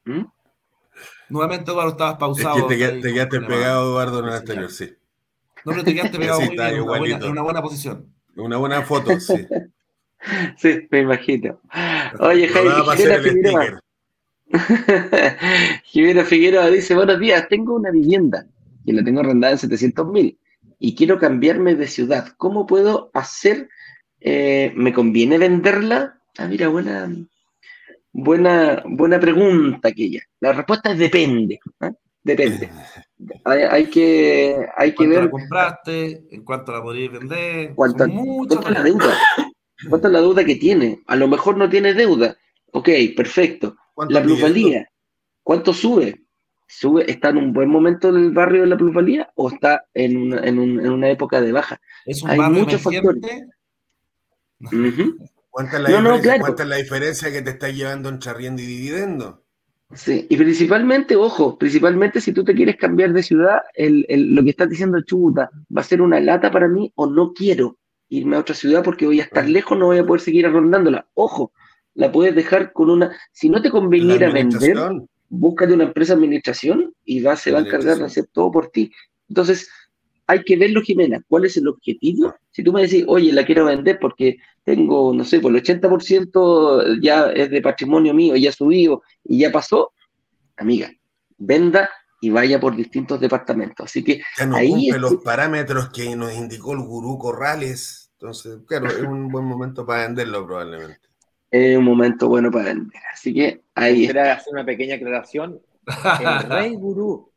Speaker 3: ¿Mm? Nuevamente, Eduardo, estabas pausado.
Speaker 4: Es que te, quedaste pegado, Eduardo, en el anterior, sí.
Speaker 3: No, pero te quedaste pegado [laughs] muy bien, una buena, en una buena posición.
Speaker 4: Una buena foto, sí. [laughs]
Speaker 2: sí, me imagino. Oye, Jaime, [laughs] Jimena Figueroa dice, buenos días, tengo una vivienda y la tengo arrendada en 700 mil y quiero cambiarme de ciudad. ¿Cómo puedo hacer eh, ¿Me conviene venderla? Ah, mira, buena, buena, buena pregunta aquella. La respuesta es depende. ¿eh? Depende. [laughs] Hay, que, hay que ver.
Speaker 3: la compraste? ¿En cuánto la podrías vender?
Speaker 2: ¿Cuánto, es la deuda? ¿Cuánto es la deuda que tiene? A lo mejor no tiene deuda. Ok, perfecto. La plusvalía. ¿Cuánto sube? ¿Sube? ¿Está en un buen momento del barrio de la plusvalía o está en una, en, una época de baja?
Speaker 3: ¿Es un Hay muchos factores.
Speaker 4: ¿Cuánta, es la diferencia que te está llevando entre arriendo y dividendo?
Speaker 2: Sí, y principalmente, ojo, principalmente si tú te quieres cambiar de ciudad, lo que estás diciendo, chuta, va a ser una lata para mí o no quiero irme a otra ciudad porque voy a estar lejos, no voy a poder seguir arrondándola. Ojo, la puedes dejar con una. Si no te conveniera vender, búscate una empresa de administración y va, se va a encargar de hacer todo por ti. Entonces, hay que verlo, Jimena, cuál es el objetivo. Si tú me decís, oye, la quiero vender porque tengo, no sé, por el 80% ya es de patrimonio mío, ya subido y ya pasó, amiga, venda y vaya por distintos departamentos. Así que
Speaker 4: ya no ahí cumple los parámetros que nos indicó el gurú Corrales. Entonces, claro, es un buen momento para venderlo probablemente.
Speaker 2: Es un momento bueno para vender. Así que ahí.
Speaker 1: Quisiera hacer una pequeña aclaración. El rey gurú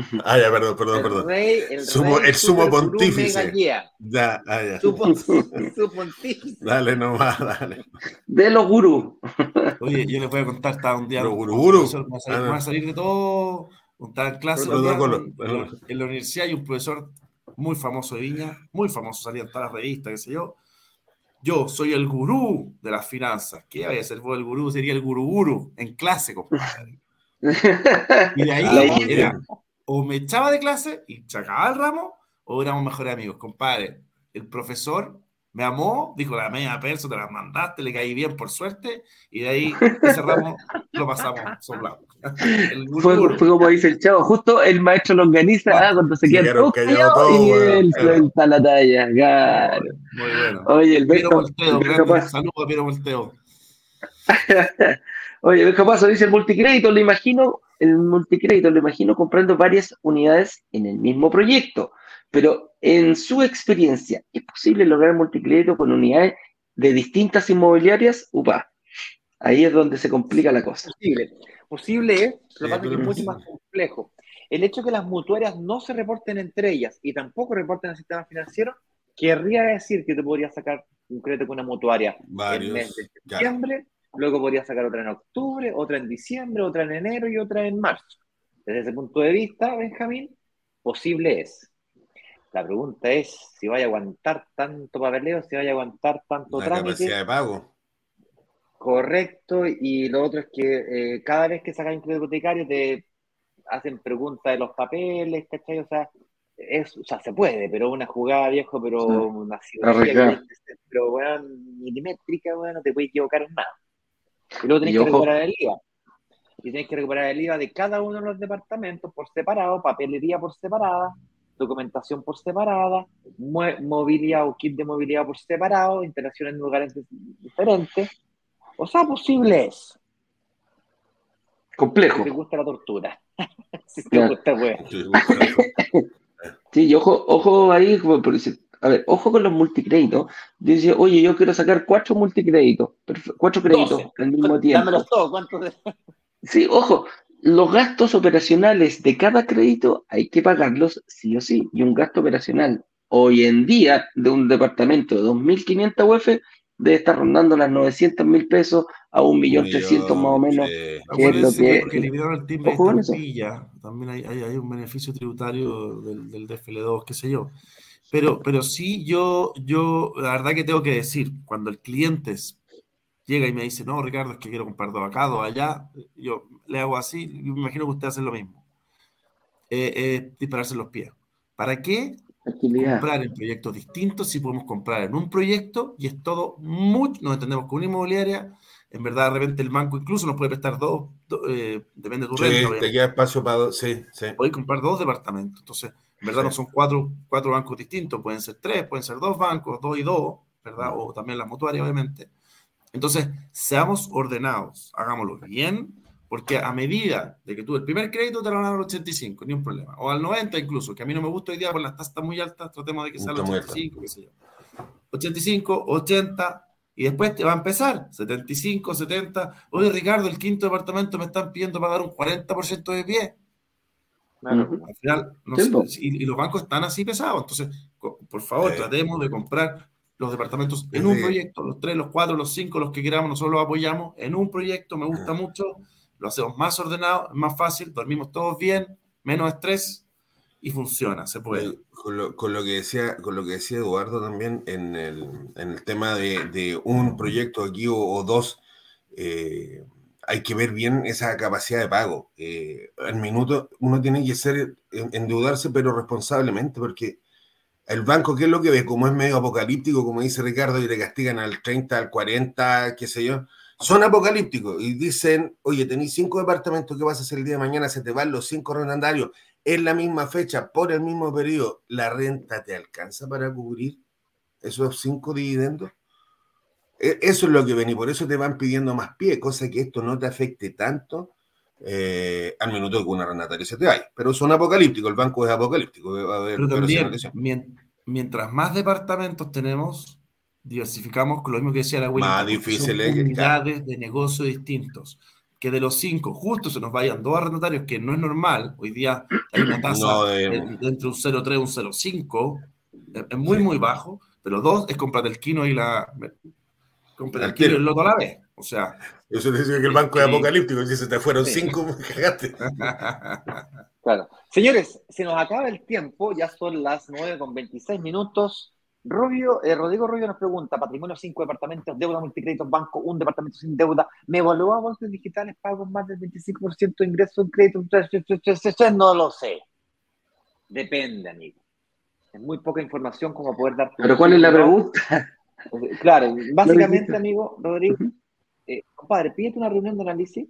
Speaker 1: [laughs]
Speaker 4: Ah, ya, perdón, perdón, perdón. el, sumo, el sumo pontífice. Ya, ah, ya. Sumo, [laughs] pontífice. Dale nomás, dale.
Speaker 2: De los gurús.
Speaker 3: Oye, yo les voy a contar, estaba un día.
Speaker 4: Los gurús.
Speaker 3: Me va a salir de todo. Estaba en clase. en, la universidad hay un profesor muy famoso de Viña, muy famoso, salía en todas las revistas, qué sé yo. Yo soy el gurú de las finanzas. ¿Qué vaya a ser vos el gurú? Sería el gurú gurú en clase, compadre. [laughs] Y de ahí era o me echaba de clase y sacaba el ramo, o éramos mejores amigos, compadre. El profesor me amó, dijo la media perso, te la mandaste, le caí bien por suerte, y de ahí ese ramo lo pasamos soplado. [laughs]
Speaker 2: Fue, fue, como dice el chavo, justo el maestro lo organiza ah, cuando se queda todo, y él suelta la talla. Claro.
Speaker 3: Muy bueno.
Speaker 2: Oye, el
Speaker 3: Piero Volteo, saludos a Piero Volteo. [laughs]
Speaker 2: Oye, el Paso dice el multicrédito, lo imagino el multicrédito, lo imagino comprando varias unidades en el mismo proyecto, pero en su experiencia, ¿es posible lograr multicrédito con unidades de distintas inmobiliarias? Upa, ahí es donde se complica la cosa.
Speaker 1: Posible, posible es, lo que pasa es que es mucho más complejo. El hecho de que las mutuarias no se reporten entre ellas y tampoco reporten al sistema financiero, querría decir que te podrías sacar un crédito con una mutuaria en el mes de septiembre luego podría sacar otra en octubre, otra en diciembre, otra en enero y otra en marzo. Desde ese punto de vista, Benjamín, posible es. La pregunta es si vaya a aguantar tanto papeleo, si vaya a aguantar tanto La trámite.
Speaker 4: capacidad de pago.
Speaker 1: Correcto, y lo otro es que eh, cada vez que sacas un crédito hipotecario te hacen preguntas de los papeles, ¿cachai? O sea, es, o sea, se puede, pero una jugada viejo, pero una cirugía, pero bueno, milimétrica, bueno, te puede equivocar en nada. Y luego tenés que recuperar el IVA. Y tenés que recuperar el IVA de cada uno de los departamentos por separado, papelería por separada, documentación por separada, movilidad o kit de movilidad por separado, interacciones en lugares diferentes. O sea, posible es.
Speaker 2: Complejo.
Speaker 1: te gusta la tortura. [laughs]
Speaker 2: si te gusta, Sí, y ojo, ojo ahí, a ver, ojo con los multicréditos. Dice, oye, yo quiero sacar cuatro multicréditos, cuatro créditos al mismo tiempo. Dámelos todos, ¿cuántos? Sí, ojo, los gastos operacionales de cada crédito hay que pagarlos sí o sí. Y un gasto operacional hoy en día de un departamento de 2.500 UF debe estar rondando las 900 mil pesos a 1.300.000 más o menos.
Speaker 3: Que es lo que, porque el timbre de también hay, hay, hay, un beneficio tributario del, del DFL2, qué sé yo. Pero, pero sí, yo, yo, la verdad que tengo que decir, cuando el cliente llega y me dice, no, Ricardo, es que quiero comprar dos acá, dos allá, yo le hago así, y me imagino que usted hace lo mismo. Eh, eh, dispararse los pies. ¿Para qué comprar en proyectos distintos si podemos comprar en un proyecto y es todo mucho, nos entendemos con una inmobiliaria, en verdad de repente el banco incluso nos puede prestar dos, eh, depende de tu
Speaker 4: sí, Te queda espacio para dos, sí, sí.
Speaker 3: Puedes comprar dos departamentos, entonces en verdad no son cuatro, cuatro bancos distintos, pueden ser tres, pueden ser dos bancos, dos y dos, ¿verdad? O también las mutuarias, obviamente. Entonces, seamos ordenados, hagámoslo bien, porque a medida de que tú el primer crédito te lo van a dar al 85, ni un problema, o al 90 incluso, que a mí no me gusta hoy día por las tasas muy altas, tratemos de que sea al 85, qué sé yo. 85, 80, y después te va a empezar 75, 70. Oye, Ricardo, el quinto departamento me están pidiendo para dar un 40% de pie. Al final, y, los bancos están así pesados. Entonces, por favor, tratemos de comprar los departamentos en un proyecto, los tres, los cuatro, los cinco, los que queramos, nosotros los apoyamos en un proyecto, me gusta mucho, lo hacemos más ordenado, más fácil, dormimos todos bien, menos estrés y funciona, se puede.
Speaker 4: Con lo, que, decía, con lo que decía Eduardo también en el, tema de, un proyecto aquí o, dos, eh, hay que ver bien esa capacidad de pago. Eh, al minuto uno tiene que ser endeudarse, pero responsablemente, porque el banco, ¿qué es lo que ve? Como es medio apocalíptico, como dice Ricardo, y le castigan al 30, al 40, qué sé yo. Son apocalípticos y dicen, oye, tenéis cinco departamentos, ¿qué vas a hacer el día de mañana? Se te van los cinco arrendandarios en la misma fecha, por el mismo periodo. ¿La renta te alcanza para cubrir esos cinco dividendos? E, eso es lo que ven y por eso te van pidiendo más pie, cosa que esto no te afecte tanto eh, al minuto que una arrendataria se te vaya. Pero son apocalípticos, el banco es apocalíptico.
Speaker 3: Pero también, mientras más departamentos tenemos, diversificamos con lo mismo que decía la
Speaker 4: Más difícil
Speaker 3: es unidades de negocio distintos. Que de los cinco, justo se nos vayan dos arrendatarios, que no es normal. Hoy día hay una [clears throat] tasa de, entre un 0,3 y un 0,5, es muy, muy bajo, pero dos es comprar el kino y la. Comprar el y el loto a la vez. O sea.
Speaker 4: Eso dice que el banco es apocalíptico, si se te fueron cinco, cagaste. [laughs]
Speaker 1: Claro. Señores, se nos acaba el tiempo, ya son las 9 con 26 minutos. Rubio, eh, Rodrigo Rubio nos pregunta, patrimonio cinco departamentos, deuda multicréditos, banco, un departamento sin deuda, ¿me evalúa bolsas digitales, pago más del 25% de ingreso en crédito? No lo sé. Depende, amigo. Es muy poca información como poder dar...
Speaker 2: ¿Pero cuál es la pregunta?
Speaker 1: Claro, básicamente, amigo, Rodrigo, eh, compadre, pídete una reunión de análisis,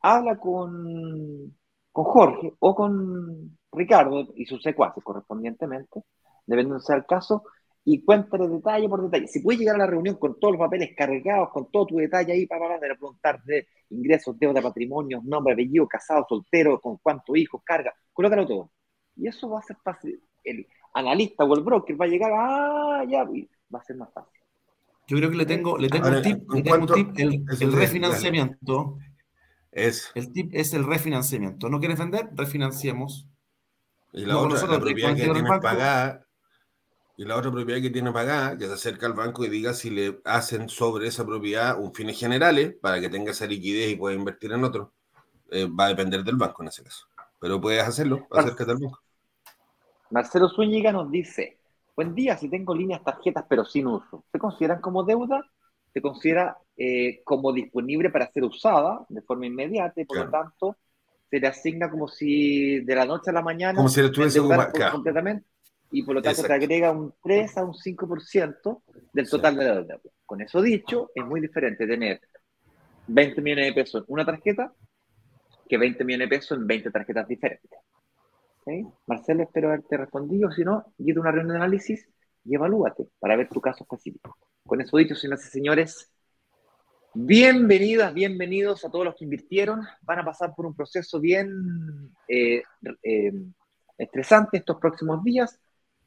Speaker 1: habla con, con Jorge o con Ricardo y sus secuaces correspondientemente, dependiendo sea el caso, y cuéntale detalle por detalle. Si puedes llegar a la reunión con todos los papeles cargados, con todo tu detalle ahí para, para preguntar de ingresos, deuda, patrimonio, nombre, apellido, casado, soltero, con cuántos hijos, carga, colócalo todo. Y eso va a ser fácil. El analista o el broker va a llegar, ah, ya, va a ser más fácil.
Speaker 3: Yo creo que le tengo, le tengo un tip, le tengo un tip el, refinanciamiento. Es. El tip es el refinanciamiento. ¿No quieres vender? Refinanciemos.
Speaker 4: Y la otra propiedad que tienes pagada y la otra propiedad que tiene pagada, que se acerca al banco y diga si le hacen sobre esa propiedad un fines generales para que tenga esa liquidez y pueda invertir en otro. Eh, va a depender del banco en ese caso. Pero puedes hacerlo, acércate al banco.
Speaker 1: Marcelo Zúñiga nos dice, buen día, si tengo líneas tarjetas pero sin uso, ¿se consideran como deuda? ¿Se considera eh, como disponible para ser usada de forma inmediata y por lo tanto se le asigna como si de la noche a la mañana...
Speaker 4: Como si le estuviese
Speaker 1: completamente y por lo tanto te agrega un 3 a un 5% del total de la deuda. Con eso dicho, es muy diferente tener 20 millones de pesos en una tarjeta que 20 millones de pesos en 20 tarjetas diferentes. Marcelo, espero haberte respondido. Si no, guíate una reunión de análisis y evalúate para ver tu caso específico. Con eso dicho, señoras y señores, Bienvenidas, bienvenidos a todos los que invirtieron. Van a pasar por un proceso bien eh, eh, estresante estos próximos días.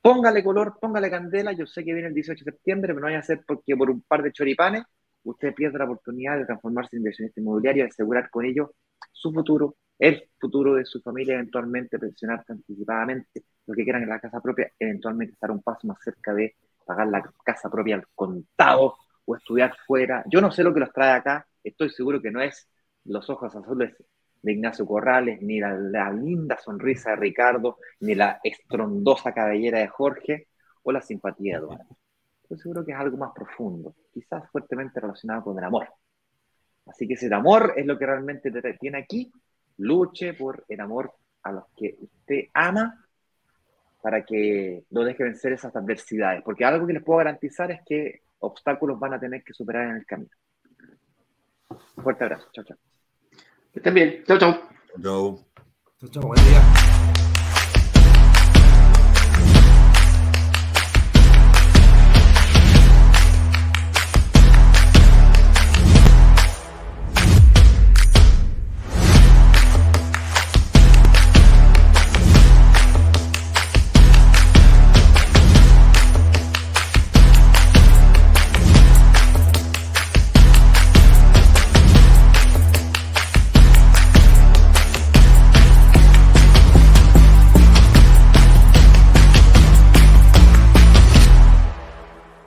Speaker 1: Póngale color, póngale candela. Yo sé que viene el 18 de septiembre, pero no vaya a ser porque por un par de choripanes usted pierde la oportunidad de transformarse en inversionista inmobiliario y asegurar con ello su futuro, el futuro de su familia, eventualmente pensionarse anticipadamente, lo que quieran en la casa propia, eventualmente estar un paso más cerca de pagar la casa propia al contado o estudiar fuera. Yo no sé lo que los trae acá, estoy seguro que no es los ojos azules de Ignacio Corrales, ni la, linda sonrisa de Ricardo, ni la estrondosa cabellera de Jorge, o la simpatía de Eduardo. Estoy seguro que es algo más profundo, quizás fuertemente relacionado con el amor. Así que si el amor es lo que realmente te tiene aquí, luche por el amor a los que usted ama para que no deje vencer esas adversidades. Porque algo que les puedo garantizar es que obstáculos van a tener que superar en el camino. Fuerte abrazo. Chao, chao.
Speaker 2: Que estén bien. Chao, chao.
Speaker 4: Chao.
Speaker 3: Chao, chao. Buen día.